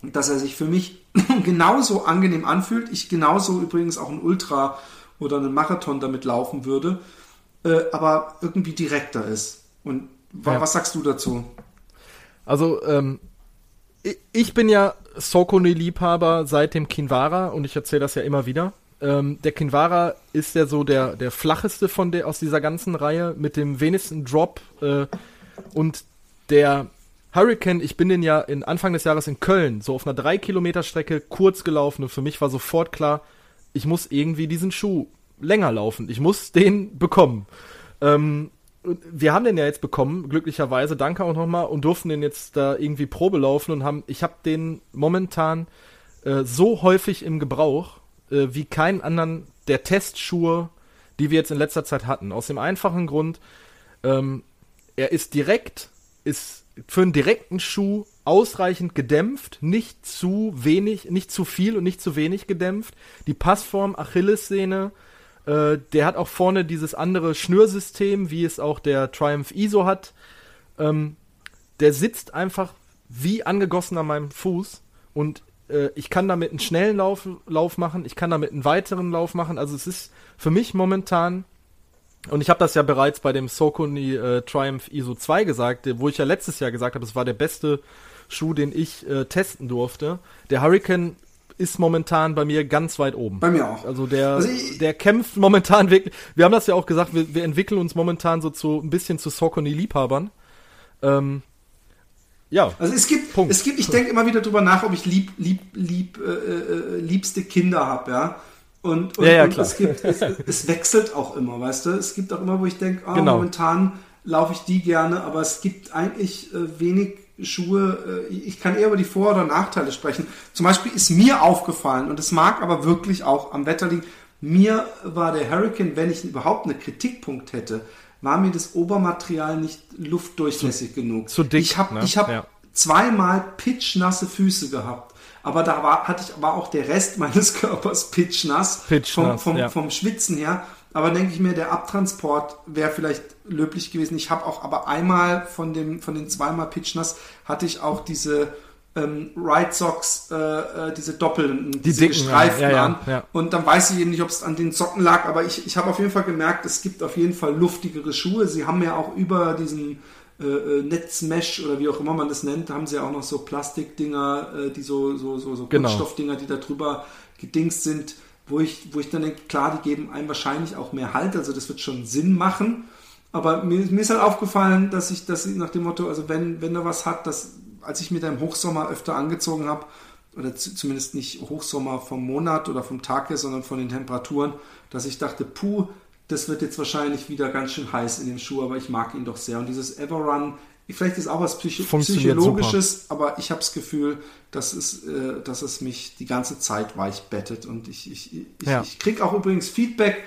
S2: dass er sich für mich genauso angenehm anfühlt. Ich genauso übrigens auch ein Ultra oder einen Marathon damit laufen würde, äh, aber irgendwie direkter ist. Und wa-
S3: Ja.
S2: was sagst du dazu?
S3: Also, ähm, ich- bin ja Sokoni-Liebhaber seit dem Kinvara und ich erzähle das ja immer wieder. Ähm, der Kinvara ist ja so der, der flacheste von der, aus dieser ganzen Reihe mit dem wenigsten Drop äh, und der Hurricane, ich bin den ja in Anfang des Jahres in Köln, so auf einer 3 Kilometer Strecke kurz gelaufen und für mich war sofort klar, ich muss irgendwie diesen Schuh länger laufen. Ich muss den bekommen. Ähm, wir haben den ja jetzt bekommen, glücklicherweise, danke auch nochmal, und durften den jetzt da irgendwie Probe laufen und haben, ich habe den momentan äh, so häufig im Gebrauch, äh, wie keinen anderen der Testschuhe, die wir jetzt in letzter Zeit hatten. Aus dem einfachen Grund, ähm, er ist direkt, ist für einen direkten Schuh ausreichend gedämpft, nicht zu wenig, nicht zu viel und nicht zu wenig gedämpft. Die Passform Achillessehne, äh, der hat auch vorne dieses andere Schnürsystem, wie es auch der Triumph ISO hat. Ähm, der sitzt einfach wie angegossen an meinem Fuß und äh, ich kann damit einen schnellen Lauf, Lauf machen, ich kann damit einen weiteren Lauf machen. Also es ist für mich momentan und ich habe das ja bereits bei dem Sokoni äh, Triumph ISO 2 gesagt, äh, wo ich ja letztes Jahr gesagt habe, es war der beste Schuh, den ich äh, testen durfte. Der Hurricane ist momentan bei mir ganz weit oben.
S2: Bei mir auch.
S3: Also der,
S2: Also
S3: der kämpft momentan wirklich. Wir haben das ja auch gesagt, wir, wir entwickeln uns momentan so zu ein bisschen zu Sokoni-Liebhabern. Ähm, ja,
S2: Also es gibt,
S3: Punkt.
S2: es gibt, ich denke immer wieder drüber nach, ob ich lieb, lieb, lieb, äh, äh, liebste Kinder habe, ja. Und, und,
S3: Ja, ja,
S2: und
S3: klar.
S2: es gibt, es, es wechselt auch immer, weißt du. Es gibt auch immer, wo ich denke, ah,
S3: Genau.
S2: momentan laufe ich die gerne, aber es gibt eigentlich äh, wenig Schuhe. Äh, ich kann eher über die Vor- oder Nachteile sprechen. Zum Beispiel ist mir aufgefallen, und es mag aber wirklich auch am Wetter liegen, Mir war der Hurricane, wenn ich überhaupt einen Kritikpunkt hätte, war mir das Obermaterial nicht luftdurchlässig zu, genug.
S3: Zu dick.
S2: Ich habe
S3: ne?
S2: ich hab
S3: ja.
S2: zweimal pitchnasse Füße gehabt. Aber da war, hatte ich, war auch der Rest meines Körpers pitchnass.
S3: Pitchnass,
S2: vom, vom,
S3: ja.
S2: vom Schwitzen her. Aber denke ich mir, der Abtransport wäre vielleicht löblich gewesen. Ich habe auch aber einmal von, dem, von den zweimal Pitchnass hatte ich auch diese ähm, Right Socks, äh, äh, diese doppelten,
S3: Die
S2: diese
S3: dicken,
S2: gestreiften
S3: ja, ja,
S2: an.
S3: ja.
S2: Und dann weiß ich eben nicht, ob es an den Socken lag, aber ich, ich habe auf jeden Fall gemerkt, es gibt auf jeden Fall luftigere Schuhe. Sie haben ja auch über diesen äh, äh, Netzmesh oder wie auch immer man das nennt, haben sie ja auch noch so Plastikdinger, äh, die so, so, so, so
S3: Genau.
S2: Kunststoffdinger, die da drüber gedingst sind, wo ich, wo ich dann denke, klar, die geben einem wahrscheinlich auch mehr Halt, also das wird schon Sinn machen. Aber mir, mir ist halt aufgefallen, dass ich, dass ich nach dem Motto, also wenn, wenn er was hat, dass, als ich mir da im Hochsommer öfter angezogen habe, oder zu, zumindest nicht Hochsommer vom Monat oder vom Tag her, sondern von den Temperaturen, dass ich dachte, puh, das wird jetzt wahrscheinlich wieder ganz schön heiß in dem Schuh, aber ich mag ihn doch sehr. Und dieses Everrun, vielleicht ist auch was
S3: Funktioniert
S2: Psychologisches, aber ich habe das Gefühl, dass es, äh, dass es mich die ganze Zeit weich bettet. Und ich, ich, ich,
S3: Ja.
S2: ich kriege auch übrigens Feedback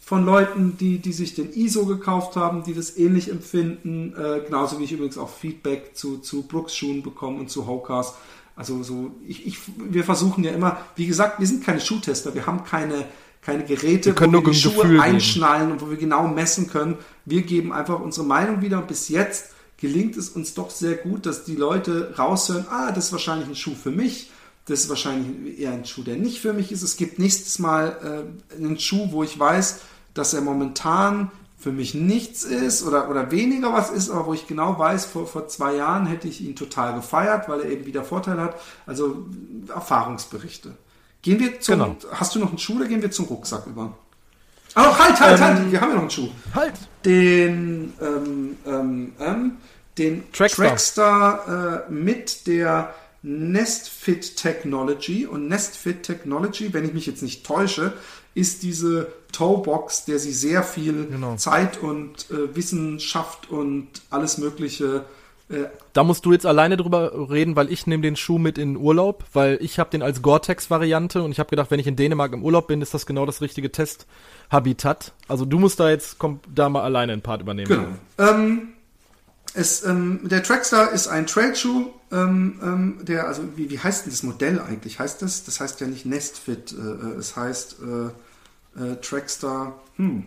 S2: von Leuten, die, die sich den ISO gekauft haben, die das ähnlich empfinden. Äh, genauso wie ich übrigens auch Feedback zu, zu Brooks-Schuhen bekomme und zu Hokas. Also so, ich, ich, wir versuchen ja immer, wie gesagt, wir sind keine Schuhtester, wir haben keine, keine Geräte,
S3: Wir können
S2: wo wir die Schuhe
S3: Gefühl geben.
S2: einschnallen und wo wir genau messen können. Wir geben einfach unsere Meinung wieder und bis jetzt gelingt es uns doch sehr gut, dass die Leute raushören, ah, das ist wahrscheinlich ein Schuh für mich, das ist wahrscheinlich eher ein Schuh, der nicht für mich ist. Es gibt nächstes Mal äh, einen Schuh, wo ich weiß, dass er momentan für mich nichts ist oder, oder weniger was ist, aber wo ich genau weiß, vor, vor zwei Jahren hätte ich ihn total gefeiert, weil er eben wieder Vorteile hat. Also Erfahrungsberichte. Gehen wir zum,
S3: Genau.
S2: hast du noch einen Schuh oder gehen wir zum Rucksack über? Oh, halt, halt, halt, wir haben ja noch einen Schuh
S3: Halt!
S2: Den ähm, ähm, ähm, den
S3: Trackstar.
S2: Trackstar, äh, mit der Nestfit Technology und Nestfit Technology, wenn ich mich jetzt nicht täusche, ist diese Toebox, der sie sehr viel
S3: Genau.
S2: Zeit und äh, Wissenschaft und alles Mögliche äh,
S3: Da musst du jetzt alleine drüber reden, weil ich nehme den Schuh mit in den Urlaub, weil ich habe den als Gore-Tex-Variante und ich habe gedacht, wenn ich in Dänemark im Urlaub bin, ist das genau das richtige Testhabitat. Also du musst da jetzt komm, da mal alleine einen Part übernehmen.
S2: Genau. Ähm, es, ähm, der Trackstar ist ein Trailschuh, ähm, ähm, der, also wie, wie heißt denn das Modell eigentlich? Heißt das? Das heißt ja nicht Nestfit, äh, äh, es heißt äh, äh, Trackstar. Hm.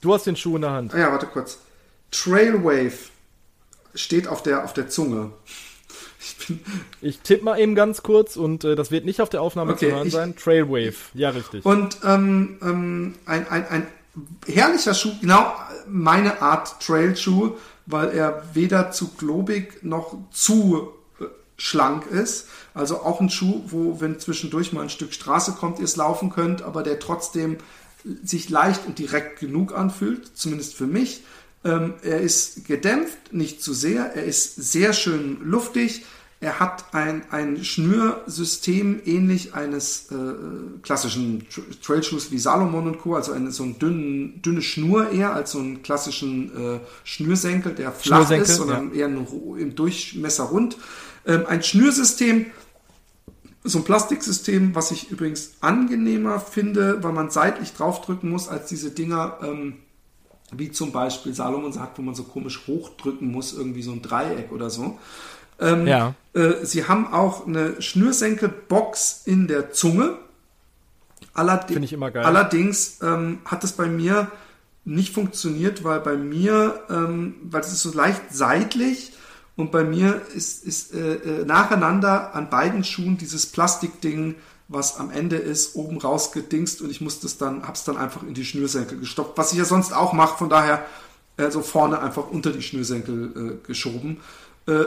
S3: Du hast den Schuh in der Hand.
S2: Ah ja, warte kurz. Trailwave steht auf der, auf der Zunge. Ich bin,
S3: Ich tippe mal eben ganz kurz und äh, das wird nicht auf der Aufnahme
S2: Okay,
S3: zu hören
S2: ich-
S3: sein. Trailwave, ja richtig.
S2: Und ähm, ähm, ein, ein, ein herrlicher Schuh, genau meine Art Trailschuh, weil er weder zu globig noch zu äh, schlank ist. Also auch ein Schuh, wo, wenn zwischendurch mal ein Stück Straße kommt, ihr es laufen könnt, aber der trotzdem sich leicht und direkt genug anfühlt, zumindest für mich. Ähm, er ist gedämpft, nicht zu sehr. Er ist sehr schön luftig. Er hat ein, ein Schnürsystem ähnlich eines äh, klassischen Tra- Trailschuhs wie Salomon und Co., also eine, so eine dünne Schnur eher als so einen klassischen äh, Schnürsenkel, der flach
S3: Schnürsenkel,
S2: ist, sondern eher ein, Ru- im Durchmesser rund. Ähm, ein Schnürsystem, so ein Plastiksystem, was ich übrigens angenehmer finde, weil man seitlich draufdrücken muss, als diese Dinger, ähm, wie zum Beispiel Salomon sagt, wo man so komisch hochdrücken muss, irgendwie so ein Dreieck oder so. Ähm,
S3: Ja.
S2: äh, sie haben auch eine Schnürsenkelbox in der Zunge. Allerde
S3: Finde ich immer geil.
S2: Allerdings ähm, hat es bei mir nicht funktioniert, weil bei mir, ähm, weil es ist so leicht seitlich und bei mir ist, ist äh, äh, nacheinander an beiden Schuhen dieses Plastikding, was am Ende ist, oben rausgedingst und ich muss das dann, hab's dann einfach in die Schnürsenkel gestopft, was ich ja sonst auch mache, von daher äh, so vorne einfach unter die Schnürsenkel äh, geschoben. Äh,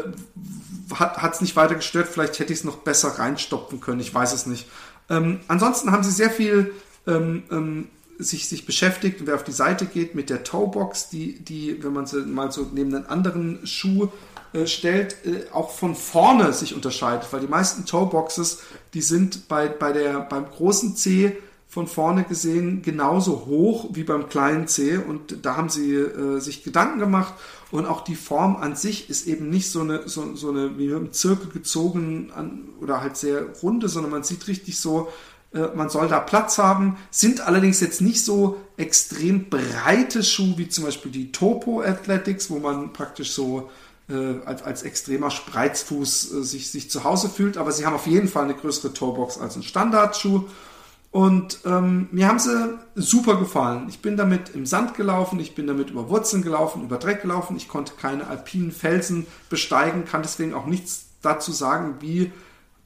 S2: hat es nicht weiter gestört, vielleicht hätte ich es noch besser reinstopfen können, ich weiß es nicht. Ähm, ansonsten haben sie sehr viel ähm, ähm, sich, sich beschäftigt, wer auf die Seite geht, mit der Toebox, die, die, wenn man sie mal so neben einen anderen Schuh äh, stellt, äh, auch von vorne sich unterscheidet, weil die meisten Toeboxes, die sind bei, bei der, beim großen C von vorne gesehen genauso hoch wie beim kleinen C. Und da haben sie äh, sich Gedanken gemacht. Und auch die Form an sich ist eben nicht so eine, so, so eine wie im Zirkel gezogen an, oder halt sehr runde, sondern man sieht richtig so, man soll da Platz haben, sind allerdings jetzt nicht so extrem breite Schuhe wie zum Beispiel die Topo Athletics, wo man praktisch so äh, als, als extremer Spreizfuß äh, sich, sich zu Hause fühlt, aber sie haben auf jeden Fall eine größere Toebox als ein Standardschuh. Und ähm, mir haben sie super gefallen. Ich bin damit im Sand gelaufen, ich bin damit über Wurzeln gelaufen, über Dreck gelaufen. Ich konnte keine alpinen Felsen besteigen, kann deswegen auch nichts dazu sagen, wie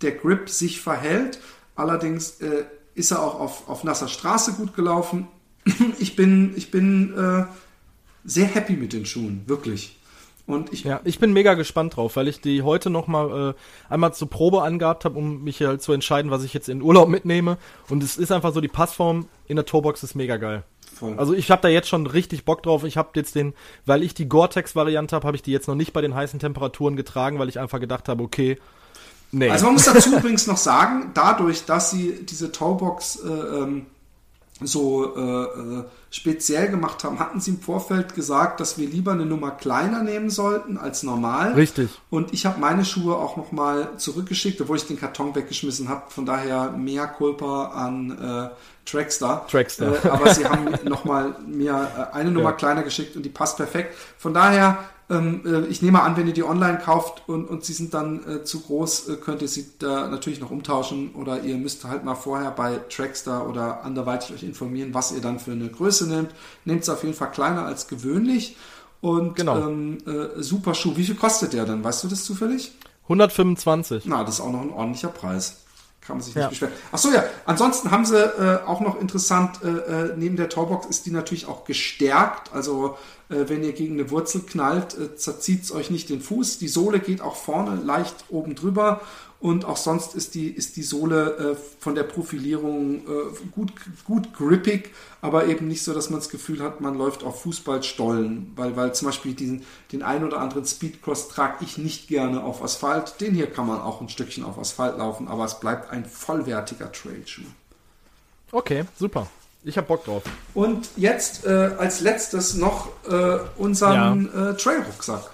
S2: der Grip sich verhält. Allerdings äh, ist er auch auf, auf nasser Straße gut gelaufen. ich bin, ich bin äh, sehr happy mit den Schuhen, wirklich.
S3: Und ich, ja, ich bin mega gespannt drauf, weil ich die heute noch mal äh, einmal zur Probe angehabt habe, um mich halt zu entscheiden, was ich jetzt in Urlaub mitnehme. Und es ist einfach so, die Passform in der Tourbox ist mega geil. Voll. Also ich habe da jetzt schon richtig Bock drauf. Ich habe jetzt den, weil ich die Gore-Tex-Variante habe, habe ich die jetzt noch nicht bei den heißen Temperaturen getragen, weil ich einfach gedacht habe, okay,
S2: nee. Also man muss dazu übrigens noch sagen, dadurch, dass sie diese Tourbox äh, ähm, so äh, äh, speziell gemacht haben, hatten sie im Vorfeld gesagt, dass wir lieber eine Nummer kleiner nehmen sollten als normal.
S3: Richtig.
S2: Und ich habe meine Schuhe auch nochmal zurückgeschickt, obwohl ich den Karton weggeschmissen habe. Von daher mehr Culpa an äh, Trackstar.
S3: Trackstar.
S2: Äh, aber sie haben nochmal mir äh, eine Nummer ja. kleiner geschickt und die passt perfekt. Von daher ähm, äh, ich nehme an, wenn ihr die online kauft und, und sie sind dann äh, zu groß, äh, könnt ihr sie da natürlich noch umtauschen oder ihr müsst halt mal vorher bei Trackstar oder anderweitig euch informieren, was ihr dann für eine Größe nehmt. Nehmt es auf jeden Fall kleiner als gewöhnlich und
S3: genau.
S2: ähm, äh, super Schuh. Wie viel kostet der denn? Weißt du das zufällig?
S3: 125.
S2: Na, das ist auch noch ein ordentlicher Preis. Kann man sich nicht ja. beschweren. Achso, ja. Ansonsten haben sie äh, auch noch interessant, äh, äh, neben der Torbox ist die natürlich auch gestärkt. Also äh, wenn ihr gegen eine Wurzel knallt, äh, zerzieht es euch nicht den Fuß. Die Sohle geht auch vorne leicht oben drüber und auch sonst ist die, ist die Sohle äh, von der Profilierung äh, gut, gut grippig, aber eben nicht so, dass man das Gefühl hat, man läuft auf Fußballstollen. Weil, weil zum Beispiel diesen, den ein oder anderen Speedcross trage ich nicht gerne auf Asphalt. Den hier kann man auch ein Stückchen auf Asphalt laufen, aber es bleibt ein vollwertiger Trailschuh.
S3: Okay, super. Ich hab Bock drauf.
S2: Und jetzt äh, als letztes noch äh, unseren ja. äh, Trailrucksack.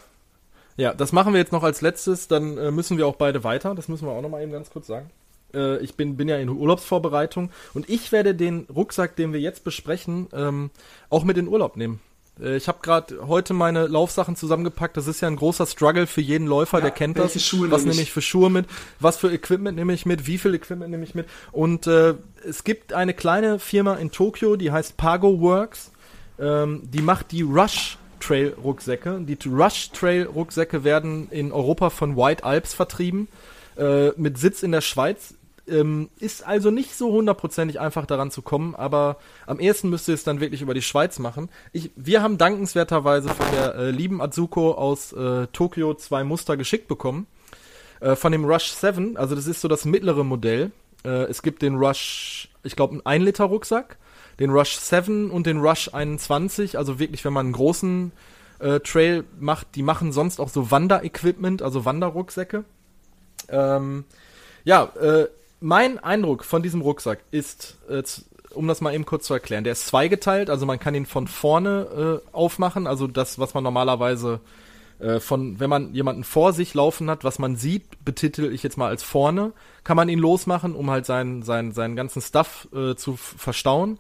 S3: Ja, das machen wir jetzt noch als letztes, dann äh, müssen wir auch beide weiter. Das müssen wir auch noch mal eben ganz kurz sagen. Äh, ich bin, bin ja in Urlaubsvorbereitung und ich werde den Rucksack, den wir jetzt besprechen, ähm, auch mit in Urlaub nehmen. Äh, ich habe gerade heute meine Laufsachen zusammengepackt. Das ist ja ein großer Struggle für jeden Läufer, ja, der kennt das.
S2: Schuhe
S3: was nehme ich für Schuhe mit? Was für Equipment nehme ich mit? Wie viel Equipment nehme ich mit? Und äh, es gibt eine kleine Firma in Tokio, die heißt Pago Works. Ähm, die macht die Rush Trail Rucksäcke. Die Rush Trail Rucksäcke werden in Europa von White Alps vertrieben, äh, mit Sitz in der Schweiz. Ähm, ist also nicht so hundertprozentig einfach daran zu kommen, aber am ehesten müsst ihr es dann wirklich über die Schweiz machen. Ich, wir haben dankenswerterweise von der äh, lieben Azuko aus äh, Tokio zwei Muster geschickt bekommen. Äh, von dem Rush 7, also das ist so das mittlere Modell. Äh, es gibt den Rush, ich glaube, einen 1 Liter Rucksack den Rush 7 und den Rush 21, also wirklich, wenn man einen großen äh, Trail macht, die machen sonst auch so Wanderequipment, also Wanderrucksäcke. Ähm, ja, äh, mein Eindruck von diesem Rucksack ist, äh, um das mal eben kurz zu erklären, der ist zweigeteilt, also man kann ihn von vorne äh, aufmachen, also das, was man normalerweise äh, von, wenn man jemanden vor sich laufen hat, was man sieht, betitel ich jetzt mal als vorne, kann man ihn losmachen, um halt seinen, seinen, seinen ganzen Stuff äh, zu verstauen.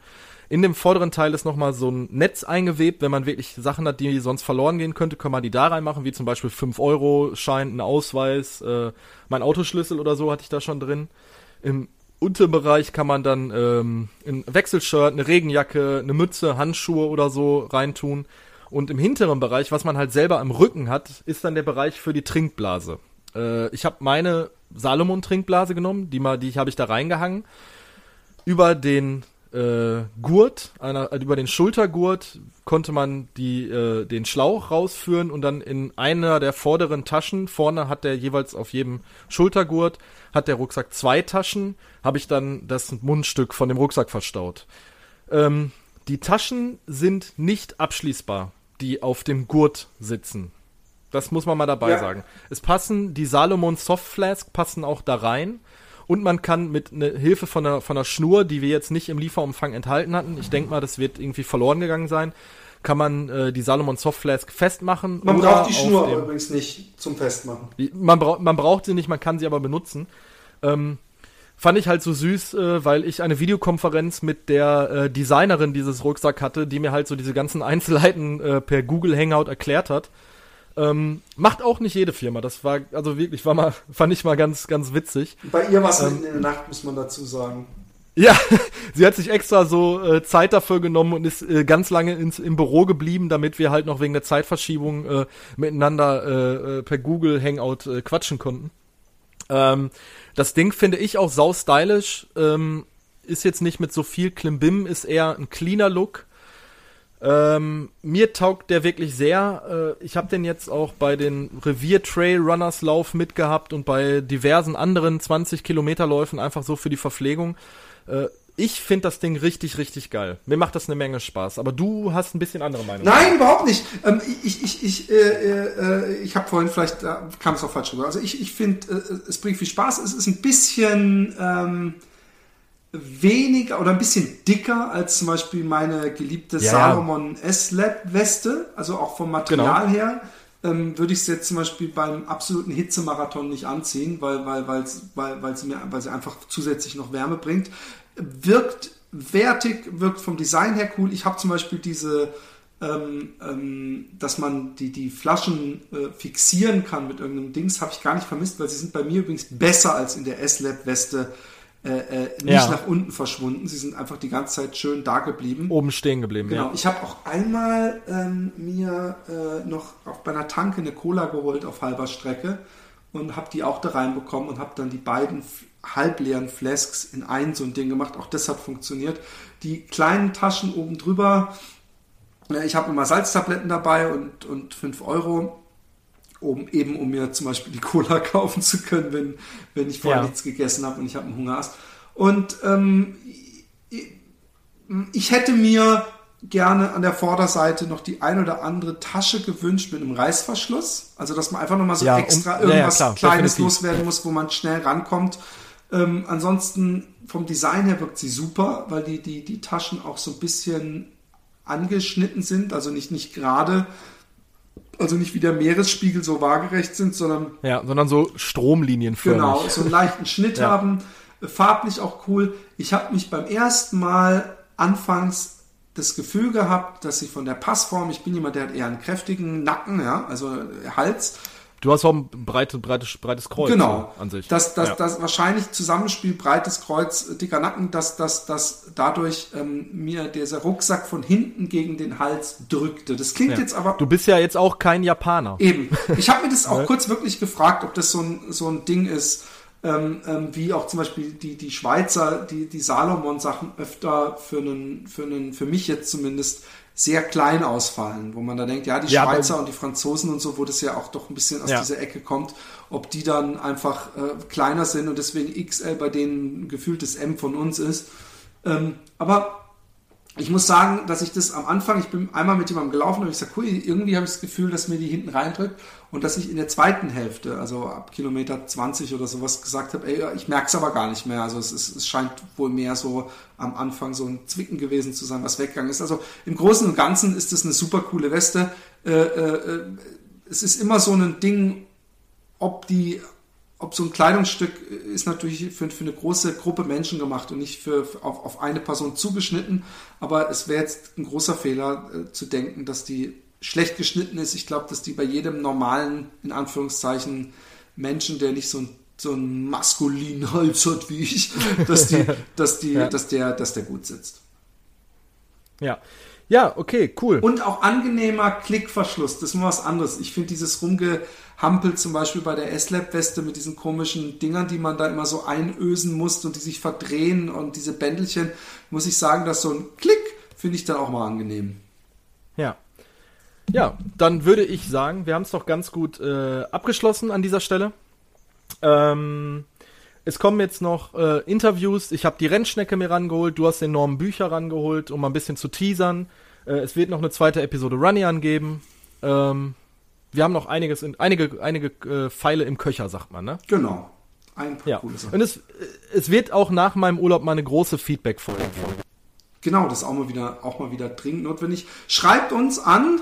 S3: In dem vorderen Teil ist nochmal so ein Netz eingewebt. Wenn man wirklich Sachen hat, die sonst verloren gehen könnte, kann man die da reinmachen, wie zum Beispiel 5-Euro-Schein, ein Ausweis, äh, mein Autoschlüssel oder so hatte ich da schon drin. Im Unterbereich kann man dann ähm, ein Wechselshirt, eine Regenjacke, eine Mütze, Handschuhe oder so reintun. Und im hinteren Bereich, was man halt selber am Rücken hat, ist dann der Bereich für die Trinkblase. Äh, ich habe meine Salomon-Trinkblase genommen, die die habe ich da reingehangen. Über den äh, Gurt, einer, äh, über den Schultergurt konnte man die, äh, den Schlauch rausführen und dann in einer der vorderen Taschen, vorne hat der jeweils auf jedem Schultergurt, hat der Rucksack zwei Taschen, habe ich dann das Mundstück von dem Rucksack verstaut. Ähm, die Taschen sind nicht abschließbar, die auf dem Gurt sitzen. Das muss man mal dabei ja. sagen. Es passen, die Salomon Soft Flask passen auch da rein. Und man kann mit ne Hilfe von einer, von einer Schnur, die wir jetzt nicht im Lieferumfang enthalten hatten, ich denke mal, das wird irgendwie verloren gegangen sein, kann man äh, die Salomon Soft Flask festmachen.
S2: Man braucht die Schnur dem, übrigens nicht zum Festmachen.
S3: Man, bra man braucht sie nicht, man kann sie aber benutzen. Ähm, fand ich halt so süß, äh, weil ich eine Videokonferenz mit der äh, Designerin dieses Rucksack hatte, die mir halt so diese ganzen Einzelheiten äh, per Google Hangout erklärt hat. Ähm, macht auch nicht jede Firma. Das war, also wirklich, war mal, fand ich mal ganz, ganz witzig.
S2: Bei ihr war es ähm, in der Nacht, muss man dazu sagen.
S3: Ja, sie hat sich extra so äh, Zeit dafür genommen und ist äh, ganz lange ins, im Büro geblieben, damit wir halt noch wegen der Zeitverschiebung äh, miteinander äh, äh, per Google Hangout äh, quatschen konnten. Ähm, das Ding finde ich auch sau stylisch. Ähm, ist jetzt nicht mit so viel Klimbim, ist eher ein cleaner Look. Ähm, mir taugt der wirklich sehr. Äh, ich habe den jetzt auch bei den Revier Trail Runners Lauf mitgehabt und bei diversen anderen 20 Kilometer Läufen einfach so für die Verpflegung. Äh, ich finde das Ding richtig, richtig geil. Mir macht das eine Menge Spaß. Aber du hast ein bisschen andere Meinung.
S2: Nein, überhaupt nicht. Ähm, ich ich, ich, äh, äh, ich habe vorhin vielleicht, da kam es auch falsch rüber. Also ich, ich finde, äh, es bringt viel Spaß. Es ist ein bisschen ähm, weniger oder ein bisschen dicker als zum Beispiel meine geliebte ja, Salomon S-Lab-Weste. Also auch vom Material genau. her. Ähm, würde ich es jetzt zum Beispiel beim absoluten Hitzemarathon nicht anziehen, weil, weil, weil, weil, sie mir, weil sie einfach zusätzlich noch Wärme bringt wirkt wertig, wirkt vom Design her cool. Ich habe zum Beispiel diese, ähm, ähm, dass man die, die Flaschen äh, fixieren kann mit irgendeinem Dings, habe ich gar nicht vermisst, weil sie sind bei mir übrigens besser als in der S-Lab-Weste. Äh, äh, nicht ja. nach unten verschwunden. Sie sind einfach die ganze Zeit schön da geblieben.
S3: Oben stehen geblieben,
S2: genau.
S3: ja.
S2: Ich habe auch einmal ähm, mir äh, noch auch bei einer Tanke eine Cola geholt auf halber Strecke und habe die auch da reinbekommen und habe dann die beiden halbleeren Flasks in ein so ein Ding gemacht. Auch das hat funktioniert. Die kleinen Taschen oben drüber, ich habe immer Salztabletten dabei und, und 5 Euro, um, eben um mir zum Beispiel die Cola kaufen zu können, wenn, wenn ich vorher ja. nichts gegessen habe und ich habe einen Hungerast. Und ähm, ich hätte mir gerne an der Vorderseite noch die ein oder andere Tasche gewünscht mit einem Reißverschluss. Also, dass man einfach nochmal so ja, extra um, irgendwas ja, klar, Kleines loswerden muss, wo man schnell rankommt. Ähm, ansonsten vom Design her wirkt sie super, weil die, die, die Taschen auch so ein bisschen angeschnitten sind, also nicht, nicht gerade, also nicht wie der Meeresspiegel so waagerecht sind, sondern.
S3: Ja, sondern so Stromlinienförmig.
S2: Genau, so einen leichten Schnitt ja. haben. Farblich auch cool. Ich habe mich beim ersten Mal anfangs das Gefühl gehabt, dass sie von der Passform, ich bin jemand, der hat eher einen kräftigen Nacken, ja, also Hals,
S3: Du hast auch ein breite, breites, breites Kreuz
S2: genau. an sich. Das, das, ja. das wahrscheinlich Zusammenspiel breites Kreuz, dicker Nacken, dass, dass, dass dadurch ähm, mir dieser Rucksack von hinten gegen den Hals drückte. Das klingt ja. jetzt aber.
S3: Du bist ja jetzt auch kein Japaner.
S2: Eben. Ich habe mir das auch kurz wirklich gefragt, ob das so ein, so ein Ding ist, ähm, ähm, wie auch zum Beispiel die, die Schweizer, die, die Salomon-Sachen öfter für einen, für einen, für mich jetzt zumindest sehr klein ausfallen, wo man da denkt, ja, die ja, Schweizer und die Franzosen und so, wo das ja auch doch ein bisschen aus ja. dieser Ecke kommt, ob die dann einfach äh, kleiner sind und deswegen XL bei denen gefühltes M von uns ist. Ähm, aber ich muss sagen, dass ich das am Anfang, ich bin einmal mit jemandem gelaufen und ich sage, cool, irgendwie habe ich das Gefühl, dass mir die hinten reindrückt und dass ich in der zweiten Hälfte, also ab Kilometer 20 oder sowas gesagt habe, ey, ich merke es aber gar nicht mehr. Also es, ist, es scheint wohl mehr so am Anfang so ein Zwicken gewesen zu sein, was weggegangen ist. Also im Großen und Ganzen ist es eine super coole Weste. Äh, äh, äh es ist immer so ein Ding, ob die ob so ein Kleidungsstück ist natürlich für, für eine große Gruppe Menschen gemacht und nicht für, für auf, auf eine Person zugeschnitten. Aber es wäre jetzt ein großer Fehler äh, zu denken, dass die schlecht geschnitten ist. Ich glaube, dass die bei jedem normalen, in Anführungszeichen, Menschen, der nicht so ein so einen maskulinen Hals hat wie ich, dass die, dass die, ja. dass der, dass der gut sitzt.
S3: Ja. Ja, okay, cool.
S2: Und auch angenehmer Klickverschluss, das ist mal was anderes. Ich finde dieses Rumge, Hampel zum Beispiel bei der S-Lab-Weste mit diesen komischen Dingern, die man da immer so einösen muss und die sich verdrehen und diese Bändelchen, muss ich sagen, dass so ein Klick finde ich dann auch mal angenehm.
S3: Ja. Ja, dann würde ich sagen, wir haben es doch ganz gut äh, abgeschlossen an dieser Stelle. Ähm, es kommen jetzt noch äh, Interviews. Ich habe die Rennschnecke mir rangeholt. Du hast den Norman Bücher rangeholt, um mal ein bisschen zu teasern. Äh, es wird noch eine zweite Episode Runny geben. Ähm, wir haben noch einiges in, einige, einige äh, Pfeile im Köcher, sagt man, ne?
S2: Genau. Ein
S3: paar ja. coole Sachen. Und es, es wird auch nach meinem Urlaub mal eine große Feedback-Folge geben.
S2: Genau, das ist auch mal wieder, auch mal wieder dringend notwendig. Schreibt uns an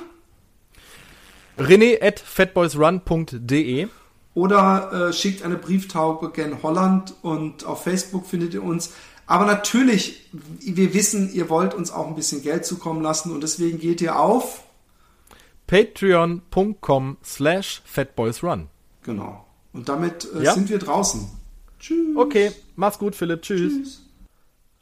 S3: rené at fatboysrun.de
S2: oder äh, schickt eine Brieftaube gen Holland und auf Facebook findet ihr uns. Aber natürlich, wir wissen, ihr wollt uns auch ein bisschen Geld zukommen lassen und deswegen geht ihr auf
S3: patreon.com slash fatboysrun.
S2: Genau. Und damit äh,
S3: Ja.
S2: sind wir draußen. Tschüss.
S3: Okay, mach's gut, Philipp. Tschüss.
S2: Tschüss.